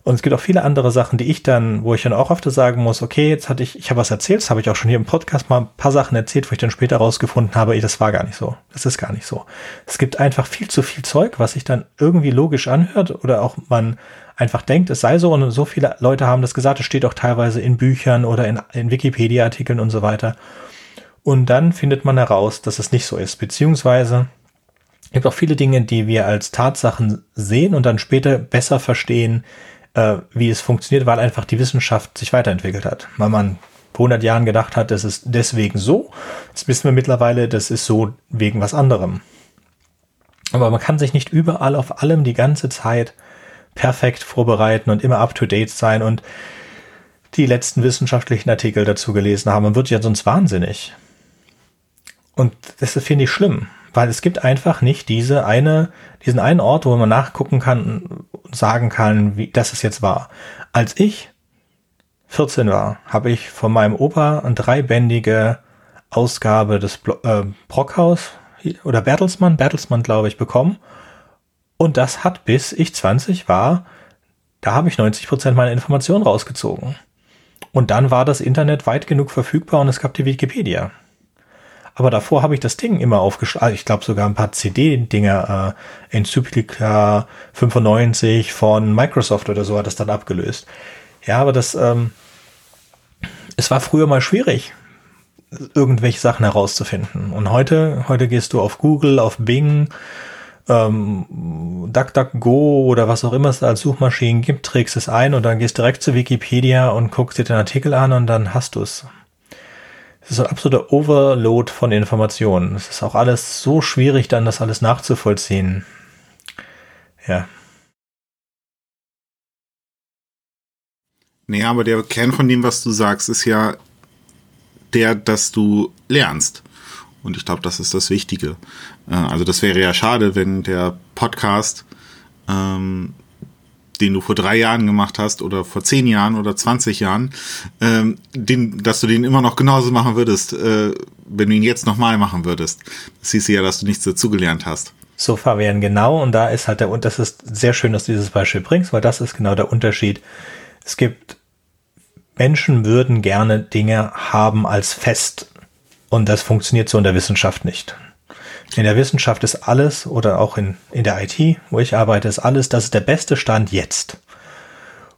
Und es gibt auch viele andere Sachen, die ich dann, wo ich dann auch öfter sagen muss, okay, jetzt hatte ich, ich habe was erzählt, das habe ich auch schon hier im Podcast mal ein paar Sachen erzählt, wo ich dann später rausgefunden habe, ey, das war gar nicht so. Das ist gar nicht so. Es gibt einfach viel zu viel Zeug, was sich dann irgendwie logisch anhört oder auch man einfach denkt, es sei so und so viele Leute haben das gesagt, es steht auch teilweise in Büchern oder in, in Wikipedia-Artikeln und so weiter. Und dann findet man heraus, dass es nicht so ist, beziehungsweise es gibt auch viele Dinge, die wir als Tatsachen sehen und dann später besser verstehen, äh, wie es funktioniert, weil einfach die Wissenschaft sich weiterentwickelt hat. Weil man vor 100 Jahren gedacht hat, das ist deswegen so. Jetzt wissen wir mittlerweile, das ist so wegen was anderem. Aber man kann sich nicht überall auf allem die ganze Zeit perfekt vorbereiten und immer up to date sein und die letzten wissenschaftlichen Artikel dazu gelesen haben. Man wird ja sonst wahnsinnig. Und das finde ich schlimm, weil es gibt einfach nicht diese eine, diesen einen Ort, wo man nachgucken kann und sagen kann, wie das es jetzt war. Als ich 14 war, habe ich von meinem Opa eine dreibändige Ausgabe des Blo äh, Brockhaus oder Bertelsmann, Bertelsmann glaube ich, bekommen. Und das hat bis ich 20 war, da habe ich 90 Prozent meiner Informationen rausgezogen. Und dann war das Internet weit genug verfügbar und es gab die Wikipedia. Aber davor habe ich das Ding immer aufgeschlagen. Also ich glaube sogar ein paar CD-Dinger, äh, Encyclica 95 von Microsoft oder so hat das dann abgelöst. Ja, aber das, ähm, es war früher mal schwierig, irgendwelche Sachen herauszufinden. Und heute, heute gehst du auf Google, auf Bing, ähm, DuckDuckGo oder was auch immer es als Suchmaschinen gibt, trägst es ein und dann gehst direkt zu Wikipedia und guckst dir den Artikel an und dann hast du es. Es ist ein absoluter Overload von Informationen. Es ist auch alles so schwierig, dann das alles nachzuvollziehen. Ja. Nee, aber der Kern von dem, was du sagst, ist ja der, dass du lernst. Und ich glaube, das ist das Wichtige. Äh, also das wäre ja schade, wenn der Podcast, ähm, den du vor drei Jahren gemacht hast oder vor zehn Jahren oder 20 Jahren, ähm, den, dass du den immer noch genauso machen würdest, äh, wenn du ihn jetzt nochmal machen würdest. Das hieß ja, dass du nichts dazugelernt hast. So Fabian, genau. Und da ist halt der, und das ist sehr schön, dass du dieses Beispiel bringst, weil das ist genau der Unterschied. Es gibt Menschen würden gerne Dinge haben als fest. Und das funktioniert so in der Wissenschaft nicht. In der Wissenschaft ist alles, oder auch in, in der IT, wo ich arbeite, ist alles, das ist der beste Stand jetzt.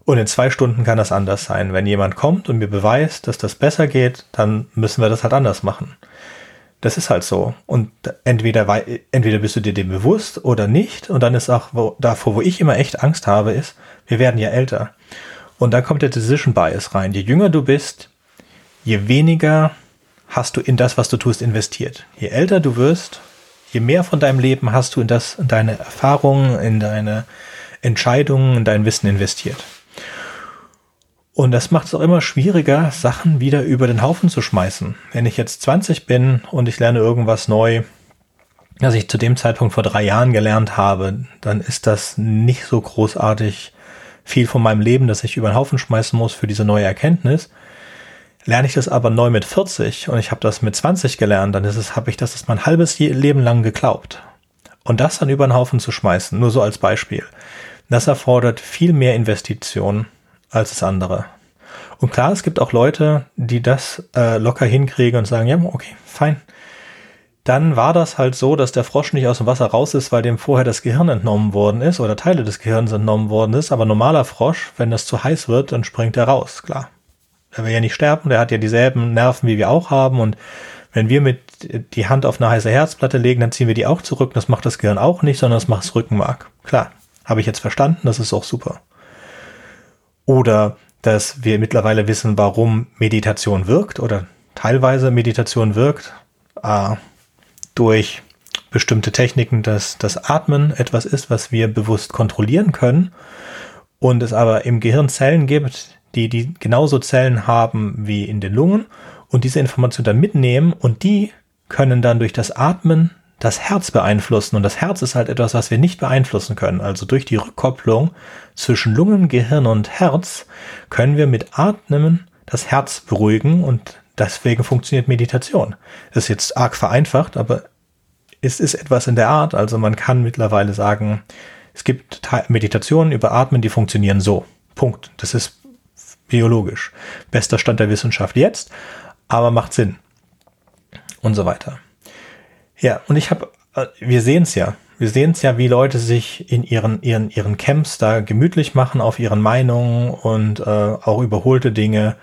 Und in zwei Stunden kann das anders sein. Wenn jemand kommt und mir beweist, dass das besser geht, dann müssen wir das halt anders machen. Das ist halt so. Und entweder, entweder bist du dir dem bewusst oder nicht. Und dann ist auch wo, davor, wo ich immer echt Angst habe, ist, wir werden ja älter. Und da kommt der Decision Bias rein. Je jünger du bist, je weniger hast du in das, was du tust, investiert. Je älter du wirst, je mehr von deinem Leben hast du in das, in deine Erfahrungen, in deine Entscheidungen, in dein Wissen investiert. Und das macht es auch immer schwieriger, Sachen wieder über den Haufen zu schmeißen. Wenn ich jetzt 20 bin und ich lerne irgendwas neu, was ich zu dem Zeitpunkt vor drei Jahren gelernt habe, dann ist das nicht so großartig viel von meinem Leben, das ich über den Haufen schmeißen muss für diese neue Erkenntnis. Lerne ich das aber neu mit 40 und ich habe das mit 20 gelernt, dann ist es, habe ich das, das mein halbes Leben lang geglaubt. Und das dann über den Haufen zu schmeißen, nur so als Beispiel, das erfordert viel mehr Investition als das andere. Und klar, es gibt auch Leute, die das äh, locker hinkriegen und sagen, ja, okay, fein, dann war das halt so, dass der Frosch nicht aus dem Wasser raus ist, weil dem vorher das Gehirn entnommen worden ist oder Teile des Gehirns entnommen worden ist. Aber normaler Frosch, wenn das zu heiß wird, dann springt er raus, klar. Er will ja nicht sterben, der hat ja dieselben Nerven, wie wir auch haben. Und wenn wir mit die Hand auf eine heiße Herzplatte legen, dann ziehen wir die auch zurück. Das macht das Gehirn auch nicht, sondern das macht das Rückenmark. Klar, habe ich jetzt verstanden, das ist auch super. Oder dass wir mittlerweile wissen, warum Meditation wirkt oder teilweise Meditation wirkt. Ah, durch bestimmte Techniken, dass das Atmen etwas ist, was wir bewusst kontrollieren können und es aber im Gehirn Zellen gibt, die, die genauso Zellen haben wie in den Lungen und diese Information dann mitnehmen und die können dann durch das Atmen das Herz beeinflussen und das Herz ist halt etwas, was wir nicht beeinflussen können. Also durch die Rückkopplung zwischen Lungen, Gehirn und Herz können wir mit Atmen das Herz beruhigen und deswegen funktioniert Meditation. Das ist jetzt arg vereinfacht, aber es ist etwas in der Art. Also man kann mittlerweile sagen, es gibt Meditationen über Atmen, die funktionieren so. Punkt. Das ist biologisch. Bester Stand der Wissenschaft jetzt, aber macht Sinn. Und so weiter. Ja, und ich habe, äh, wir sehen es ja. Wir sehen es ja, wie Leute sich in ihren, ihren, ihren Camps da gemütlich machen auf ihren Meinungen und äh, auch überholte Dinge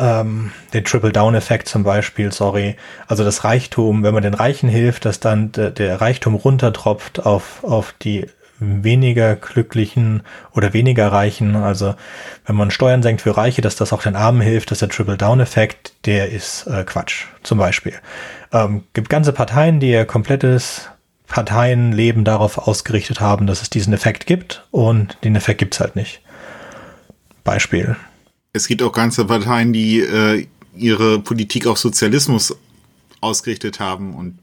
ähm, den Triple-Down-Effekt zum Beispiel, sorry. Also das Reichtum, wenn man den Reichen hilft, dass dann der, Reichtum runtertropft auf, auf die weniger glücklichen oder weniger Reichen. Also wenn man Steuern senkt für Reiche, dass das auch den Armen hilft, dass der Triple-Down-Effekt, der ist äh, Quatsch, zum Beispiel. Ähm, gibt ganze Parteien, die ihr komplettes Parteienleben darauf ausgerichtet haben, dass es diesen Effekt gibt und den Effekt gibt es halt nicht. Beispiel. Es gibt auch ganze Parteien, die äh, ihre Politik auf Sozialismus ausgerichtet haben und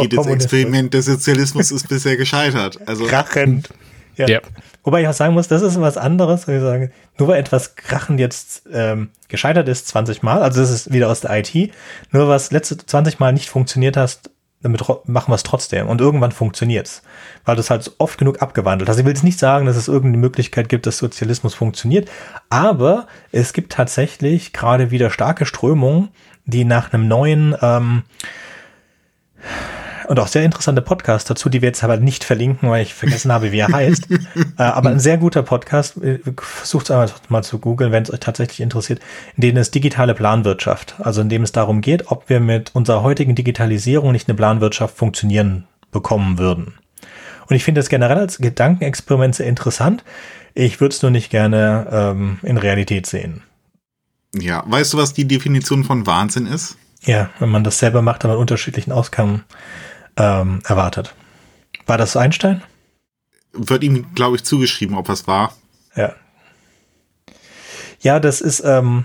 jedes Experiment des Sozialismus ist bisher gescheitert. Also krachend. Ja. Ja. Wobei ich auch sagen muss, das ist was anderes. weil Ich sage, nur weil etwas krachend jetzt ähm, gescheitert ist 20 Mal, also das ist wieder aus der IT, nur was letzte 20 Mal nicht funktioniert hast, damit machen wir es trotzdem. Und irgendwann funktioniert's, weil du es halt oft genug abgewandelt hast. Ich will jetzt nicht sagen, dass es irgendeine Möglichkeit gibt, dass Sozialismus funktioniert, aber es gibt tatsächlich gerade wieder starke Strömungen, die nach einem neuen ähm, und auch sehr interessante Podcast dazu, die wir jetzt aber nicht verlinken, weil ich vergessen habe, wie er heißt. äh, aber ein sehr guter Podcast. Äh, Versucht es einfach mal zu googeln, wenn es euch tatsächlich interessiert. In dem ist digitale Planwirtschaft. Also in dem es darum geht, ob wir mit unserer heutigen Digitalisierung nicht eine Planwirtschaft funktionieren bekommen würden. Und ich finde das generell als Gedankenexperiment sehr interessant. Ich würde es nur nicht gerne ähm, in Realität sehen. ja, weißt du, was die Definition von Wahnsinn ist? Ja, wenn man das selber macht, aber unterschiedlichen Auskommen ähm, erwartet. War das Einstein? Wird ihm, glaube ich, zugeschrieben, ob es war. Ja. Ja, das ist, ähm,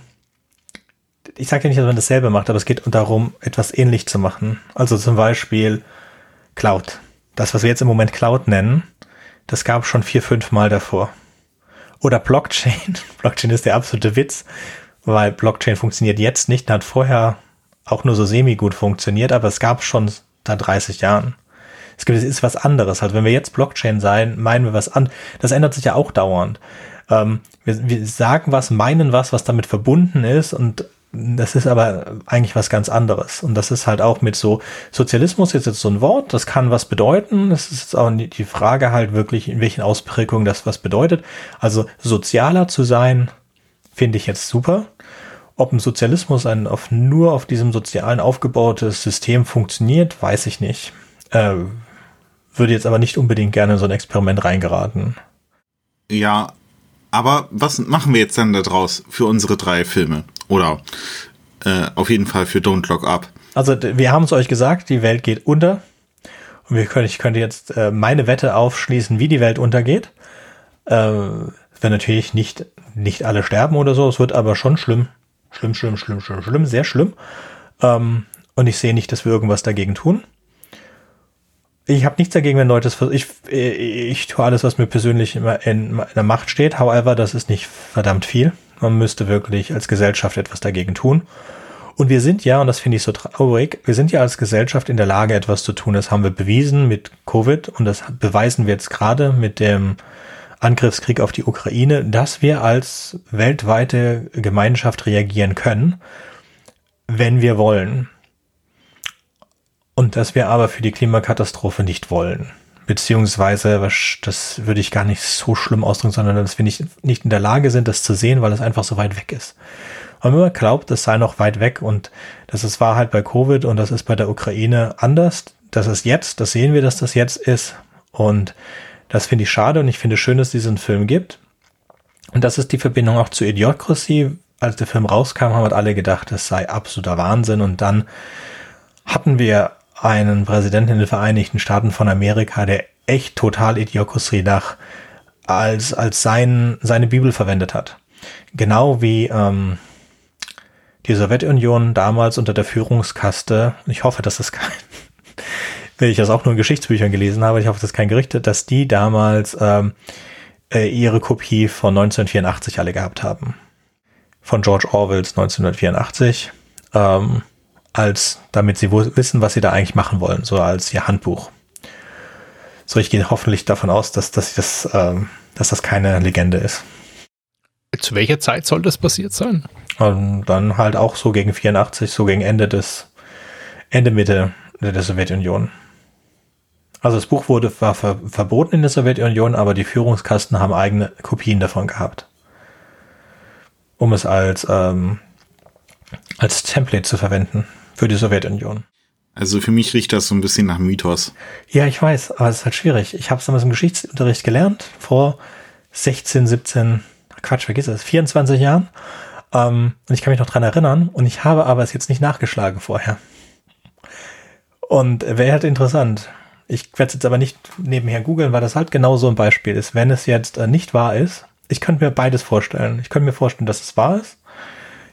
ich sage ja nicht, dass man das selber macht, aber es geht darum, etwas ähnlich zu machen. Also zum Beispiel Cloud. Das, was wir jetzt im Moment Cloud nennen, das gab es schon vier, fünf Mal davor. Oder Blockchain. Blockchain ist der absolute Witz, weil Blockchain funktioniert jetzt nicht, hat vorher auch nur so semi gut funktioniert, aber es gab schon da 30 Jahren. Es gibt, es ist was anderes. Also wenn wir jetzt Blockchain sein, meinen wir was an. Das ändert sich ja auch dauernd. Ähm, wir, wir sagen was, meinen was, was damit verbunden ist und das ist aber eigentlich was ganz anderes. Und das ist halt auch mit so, Sozialismus ist jetzt so ein Wort, das kann was bedeuten. Es ist jetzt auch die Frage halt wirklich, in welchen Ausprägungen das was bedeutet. Also sozialer zu sein, finde ich jetzt super. Ob ein Sozialismus ein auf, nur auf diesem sozialen aufgebautes System funktioniert, weiß ich nicht. Äh, würde jetzt aber nicht unbedingt gerne in so ein Experiment reingeraten. Ja, aber was machen wir jetzt dann da draus für unsere drei Filme? Oder äh, auf jeden Fall für Don't Look Up. Also wir haben es euch gesagt, die Welt geht unter. Und wir können, ich könnte jetzt äh, meine Wette aufschließen, wie die Welt untergeht. Äh, wenn natürlich nicht, nicht alle sterben oder so, es wird aber schon schlimm. Schlimm, schlimm, schlimm, schlimm, schlimm, sehr schlimm. Ähm, und ich sehe nicht, dass wir irgendwas dagegen tun. Ich habe nichts dagegen, wenn Leute es vers- ich, äh, ich tue alles, was mir persönlich immer in meiner Macht steht. However, das ist nicht verdammt viel. Man müsste wirklich als Gesellschaft etwas dagegen tun. Und wir sind ja, und das finde ich so traurig, wir sind ja als Gesellschaft in der Lage, etwas zu tun. Das haben wir bewiesen mit Covid und das beweisen wir jetzt gerade mit dem Angriffskrieg auf die Ukraine, dass wir als weltweite Gemeinschaft reagieren können, wenn wir wollen. Und dass wir aber für die Klimakatastrophe nicht wollen. Beziehungsweise, das würde ich gar nicht so schlimm ausdrücken, sondern dass wir nicht, nicht in der Lage sind, das zu sehen, weil es einfach so weit weg ist. Und man glaubt, es sei noch weit weg und das ist, war halt bei Covid und das ist bei der Ukraine anders. Das ist jetzt, das sehen wir, dass das jetzt ist. Und das finde ich schade und ich finde schön, dass es diesen Film gibt. Und das ist die Verbindung auch zu Idiocracy. Als der Film rauskam, haben halt alle gedacht, das sei absoluter Wahnsinn. Und dann hatten wir einen Präsidenten in den Vereinigten Staaten von Amerika, der echt total Idiocracy nach als, als sein, seine Bibel verwendet hat. Genau wie ähm, die Sowjetunion damals unter der Führungskaste, ich hoffe, dass es kein, wenn ich das auch nur in Geschichtsbüchern gelesen habe, ich hoffe, das ist kein Gerücht, dass die damals ähm, äh, ihre Kopie von 1984 alle gehabt haben. Von George Orwells 1984. Ähm, als, damit sie wissen, was sie da eigentlich machen wollen, so als ihr Handbuch. So, ich gehe hoffentlich davon aus, dass, dass, das, ähm, dass das keine Legende ist. Zu welcher Zeit soll das passiert sein? Und dann halt auch so gegen 84, so gegen Ende des, Ende Mitte der Sowjetunion. Also das Buch wurde, war ver, verboten in der Sowjetunion, aber die Führungskasten haben eigene Kopien davon gehabt. Um es als, ähm, als Template zu verwenden für die Sowjetunion. Also für mich riecht das so ein bisschen nach Mythos. Ja, ich weiß, aber es ist halt schwierig. Ich habe es damals im Geschichtsunterricht gelernt, vor 16, 17, Quatsch, vergiss es, 24 Jahren. Ähm, und ich kann mich noch dran erinnern und ich habe aber es jetzt nicht nachgeschlagen vorher. Und wäre halt interessant. Ich werde es jetzt aber nicht nebenher googeln, weil das halt genau so ein Beispiel ist. Wenn es jetzt äh, nicht wahr ist, ich könnte mir beides vorstellen. Ich könnte mir vorstellen, dass es wahr ist.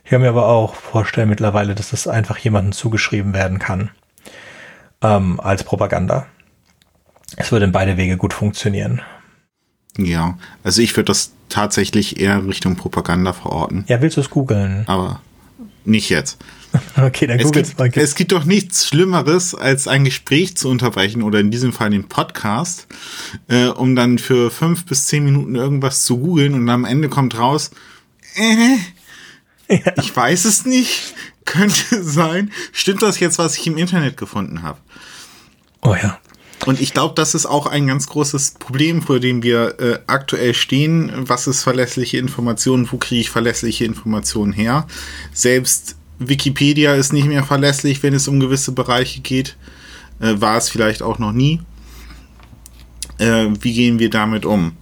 Ich kann mir aber auch vorstellen mittlerweile, dass das einfach jemandem zugeschrieben werden kann ähm, als Propaganda. Es würde in beide Wege gut funktionieren. Ja, also ich würde das tatsächlich eher Richtung Propaganda verorten. Ja, willst du es googeln? Aber nicht jetzt. okay, dann Es googelst gibt, es gibt doch nichts Schlimmeres, als ein Gespräch zu unterbrechen oder in diesem Fall den Podcast, äh, um dann für fünf bis zehn Minuten irgendwas zu googeln und am Ende kommt raus, äh, ich weiß es nicht, könnte sein. Stimmt das jetzt, was ich im Internet gefunden habe? Oh ja. Und ich glaube, das ist auch ein ganz großes Problem, vor dem wir äh, aktuell stehen. Was ist verlässliche Informationen? Wo kriege ich verlässliche Informationen her? Selbst Wikipedia ist nicht mehr verlässlich, wenn es um gewisse Bereiche geht. Äh, war es vielleicht auch noch nie. Äh, wie gehen wir damit um?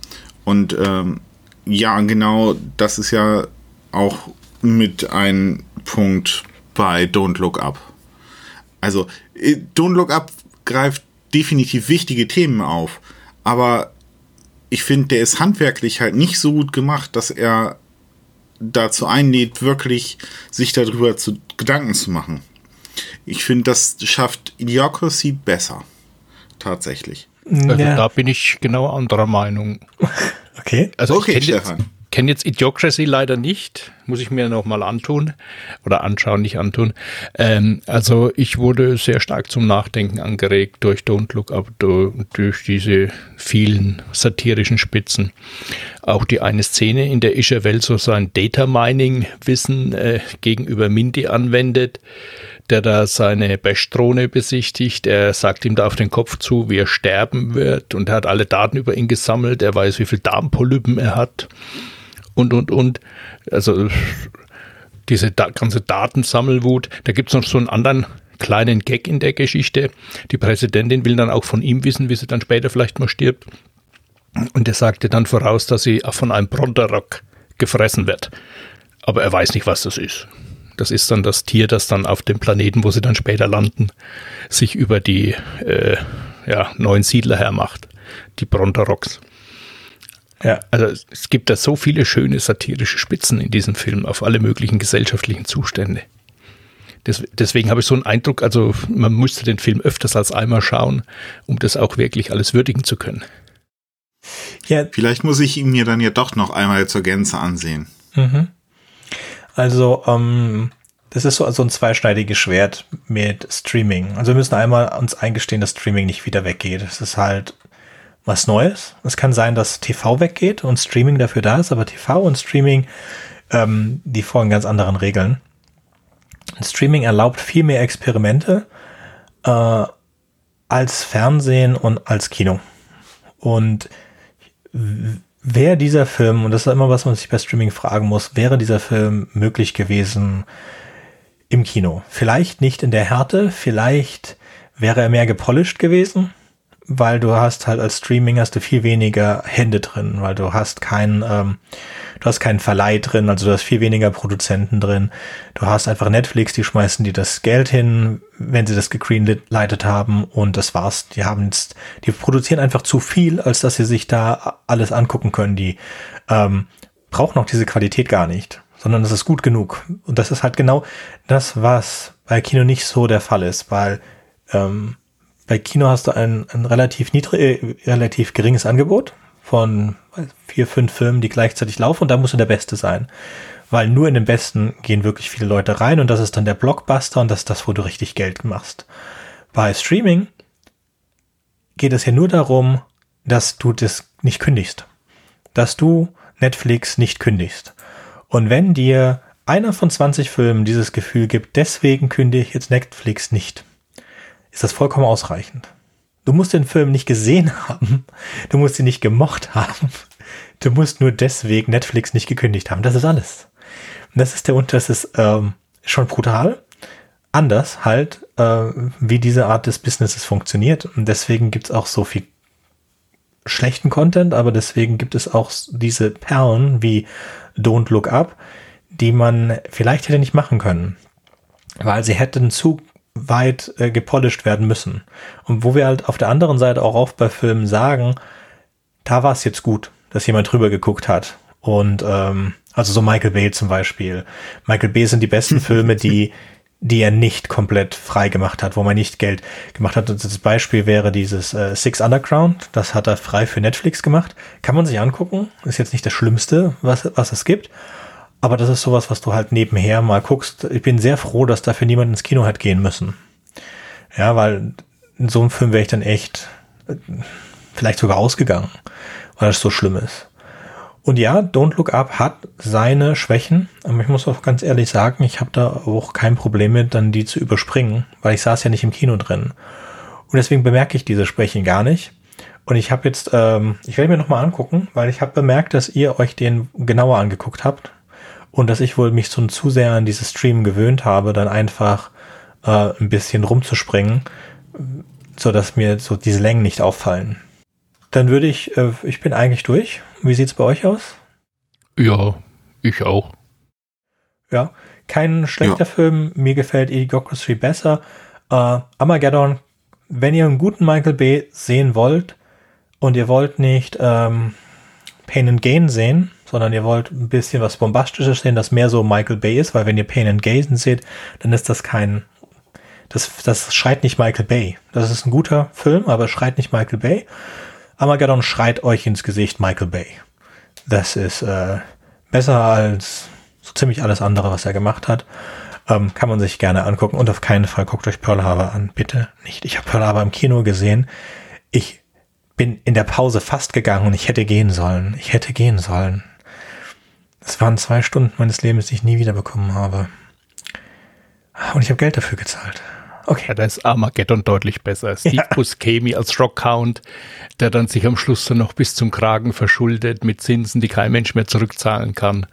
Und ähm, ja, genau, das ist ja auch mit ein Punkt bei Don't Look Up. Also, äh, Don't Look Up greift definitiv wichtige Themen auf, aber ich finde, der ist handwerklich halt nicht so gut gemacht, dass er dazu einlädt, wirklich sich darüber zu Gedanken zu machen. Ich finde, das schafft Idiocracy besser. Tatsächlich. Also Ja. da bin ich genau anderer Meinung. Okay. Also Okay, ich kenne jetzt, Idiocracy leider nicht. Muss ich mir noch mal antun. Oder anschauen, nicht antun. Ähm, also ich wurde sehr stark zum Nachdenken angeregt durch Don't Look Up, durch diese vielen satirischen Spitzen. Auch die eine Szene, in der Ischerwell so sein Data Mining Wissen äh, gegenüber Mindy anwendet, der da seine Bash-Drohne besichtigt. Er sagt ihm da auf den Kopf zu, wie er sterben wird und er hat alle Daten über ihn gesammelt. Er weiß, wie viel Darmpolypen er hat und, und, und. Also diese da ganze Datensammelwut. Da gibt es noch so einen anderen kleinen Gag in der Geschichte. Die Präsidentin will dann auch von ihm wissen, wie sie dann später vielleicht mal stirbt. Und er sagte dann voraus, dass sie von einem Bronterock gefressen wird. Aber er weiß nicht, was das ist. Das ist dann das Tier, das dann auf dem Planeten, wo sie dann später landen, sich über die äh, ja, neuen Siedler hermacht. Die Bronterocks. Ja. Also es- gibt da so viele schöne satirische Spitzen in diesem Film auf alle möglichen gesellschaftlichen Zustände. Des, deswegen habe ich so einen Eindruck, also man müsste den Film öfters als einmal schauen, um das auch wirklich alles würdigen zu können. Ja, Vielleicht muss ich ihn mir dann ja doch noch einmal zur Gänze ansehen. Mhm. Also, ähm, das ist so, so ein zweischneidiges Schwert mit Streaming. Also wir müssen einmal uns eingestehen, dass Streaming nicht wieder weggeht. Es ist halt was Neues. Es kann sein, dass TV weggeht und Streaming dafür da ist, aber TV und Streaming, ähm, die folgen ganz anderen Regeln. Streaming erlaubt viel mehr Experimente äh, als Fernsehen und als Kino. Und wäre dieser Film, und das ist immer was, was man sich bei Streaming fragen muss, wäre dieser Film möglich gewesen im Kino? Vielleicht nicht in der Härte, vielleicht wäre er mehr gepolished gewesen, weil du hast halt als Streaming hast du viel weniger Hände drin, weil du hast keinen, ähm, du hast keinen Verleih drin, also du hast viel weniger Produzenten drin. Du hast einfach Netflix, die schmeißen dir das Geld hin, wenn sie das gegreenlightet haben und das war's. Die haben jetzt, die produzieren einfach zu viel, als dass sie sich da alles angucken können. Die ähm, brauchen auch diese Qualität gar nicht, sondern es ist gut genug. Und das ist halt genau das, was bei Kino nicht so der Fall ist, weil ähm, bei Kino hast du ein, ein relativ niedrig, äh, relativ geringes Angebot von vier, fünf Filmen, die gleichzeitig laufen und da musst du der Beste sein. Weil nur in den Besten gehen wirklich viele Leute rein und das ist dann der Blockbuster und das ist das, wo du richtig Geld machst. Bei Streaming geht es ja nur darum, dass du das nicht kündigst. Dass du Netflix nicht kündigst. Und wenn dir einer von 20 Filmen dieses Gefühl gibt, deswegen kündige ich jetzt Netflix nicht, ist das vollkommen ausreichend. Du musst den Film nicht gesehen haben, du musst ihn nicht gemocht haben, du musst nur deswegen Netflix nicht gekündigt haben. Das ist alles. Und das ist der Unterschied, das ist ähm, schon brutal, anders halt, äh, wie diese Art des Businesses funktioniert. Und deswegen gibt es auch so viel schlechten Content, aber deswegen gibt es auch diese Perlen wie Don't Look Up, die man vielleicht hätte nicht machen können, weil sie hätten zu weit äh, gepolished werden müssen. Und wo wir halt auf der anderen Seite auch oft bei Filmen sagen, da war es jetzt gut, dass jemand drüber geguckt hat. Und ähm, also so Michael Bay zum Beispiel. Michael Bay sind die besten Filme, die die er nicht komplett frei gemacht hat, wo man nicht Geld gemacht hat. Und das Beispiel wäre dieses äh, Six Underground. Das hat er frei für Netflix gemacht. Kann man sich angucken. Ist jetzt nicht das Schlimmste, was, was es gibt. Aber das ist sowas, was du halt nebenher mal guckst. Ich bin sehr froh, dass dafür niemand ins Kino hat gehen müssen. Ja, weil in so einem Film wäre ich dann echt äh, vielleicht sogar ausgegangen, weil es so schlimm ist. Und ja, Don't Look Up hat seine Schwächen, aber ich muss auch ganz ehrlich sagen, ich habe da auch kein Problem mit, dann die zu überspringen, weil ich saß ja nicht im Kino drin. Und deswegen bemerke ich diese Schwächen gar nicht. Und ich habe jetzt, ähm, ich werde mir nochmal angucken, weil ich habe bemerkt, dass ihr euch den genauer angeguckt habt und dass ich wohl mich so zu sehr an dieses Stream gewöhnt habe, dann einfach äh, ein bisschen rumzuspringen, so dass mir so diese Längen nicht auffallen. Dann würde ich, äh, ich bin eigentlich durch. Wie sieht's bei euch aus? Ja, ich auch. Ja, kein schlechter ja. Film. Mir gefällt Idiocracy besser. Äh, Armageddon, wenn ihr einen guten Michael Bay sehen wollt und ihr wollt nicht ähm, Pain and Gain sehen, sondern ihr wollt ein bisschen was Bombastisches sehen, das mehr so Michael Bay ist, weil wenn ihr Pain and Gain seht, dann ist das kein, das, das schreit nicht Michael Bay. Das ist ein guter Film, aber schreit nicht Michael Bay. Armageddon schreit euch ins Gesicht Michael Bay. Das ist äh, besser als so ziemlich alles andere, was er gemacht hat. Ähm, kann man sich gerne angucken und auf keinen Fall guckt euch Pearl Harbor an. Bitte nicht. Ich habe Pearl Harbor im Kino gesehen. Ich bin in der Pause fast gegangen und ich hätte gehen sollen. Ich hätte gehen sollen. Es waren zwei Stunden meines Lebens, die ich nie wiederbekommen habe. Und ich habe Geld dafür gezahlt. Okay. Ja, da ist Armageddon deutlich besser. Steve ja. Buscemi als Rockhound, der dann sich am Schluss dann noch bis zum Kragen verschuldet mit Zinsen, die kein Mensch mehr zurückzahlen kann.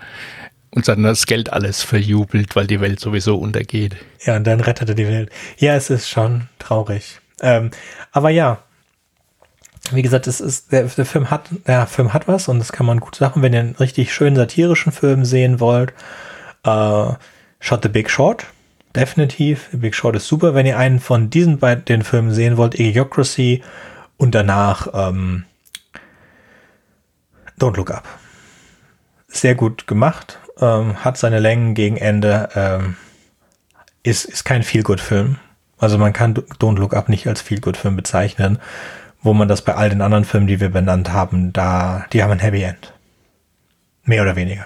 Und dann das Geld alles verjubelt, weil die Welt sowieso untergeht. Ja, und dann rettet er die Welt. Ja, es ist schon traurig. Ähm, aber ja, wie gesagt, es ist, der, der Film hat, der Film hat was und das kann man gut sagen, wenn ihr einen richtig schönen satirischen Film sehen wollt. Äh, Shot the Big Short definitiv. Big Short ist super. Wenn ihr einen von diesen beiden den Filmen sehen wollt, Idiocracy und danach ähm, Don't Look Up. Sehr gut gemacht, ähm, hat seine Längen gegen Ende, ähm, ist, ist kein Feel-Good-Film. Also man kann Don't Look Up nicht als Feel-Good-Film bezeichnen, wo man das bei all den anderen Filmen, die wir benannt haben, da, die haben ein Happy End. Mehr oder weniger.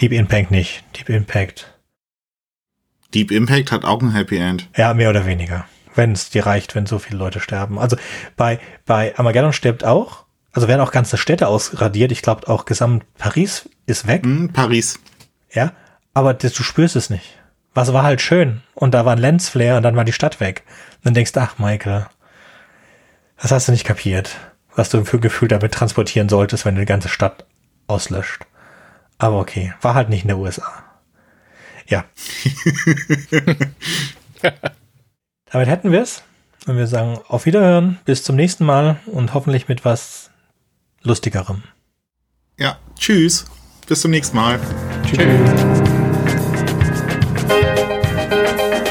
Deep Impact nicht. Deep Impact Deep Impact hat auch ein Happy End. Ja, mehr oder weniger. Wenn es dir reicht, wenn so viele Leute sterben. Also bei, bei Armageddon stirbt auch, also werden auch ganze Städte ausradiert. Ich glaube auch gesamt Paris ist weg. Mm, Paris. Ja, aber das, du spürst es nicht. Was war halt schön. Und da war ein Lensflare und dann war die Stadt weg. Und dann denkst du, ach Michael, das hast du nicht kapiert, was du für Gefühl damit transportieren solltest, wenn du die ganze Stadt auslöscht. Aber okay, war halt nicht in der USA. Ja. Damit hätten wir es. Und wir sagen auf Wiederhören, bis zum nächsten Mal und hoffentlich mit was Lustigerem. Ja, tschüss. Bis zum nächsten Mal. Tschüss.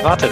Wartet,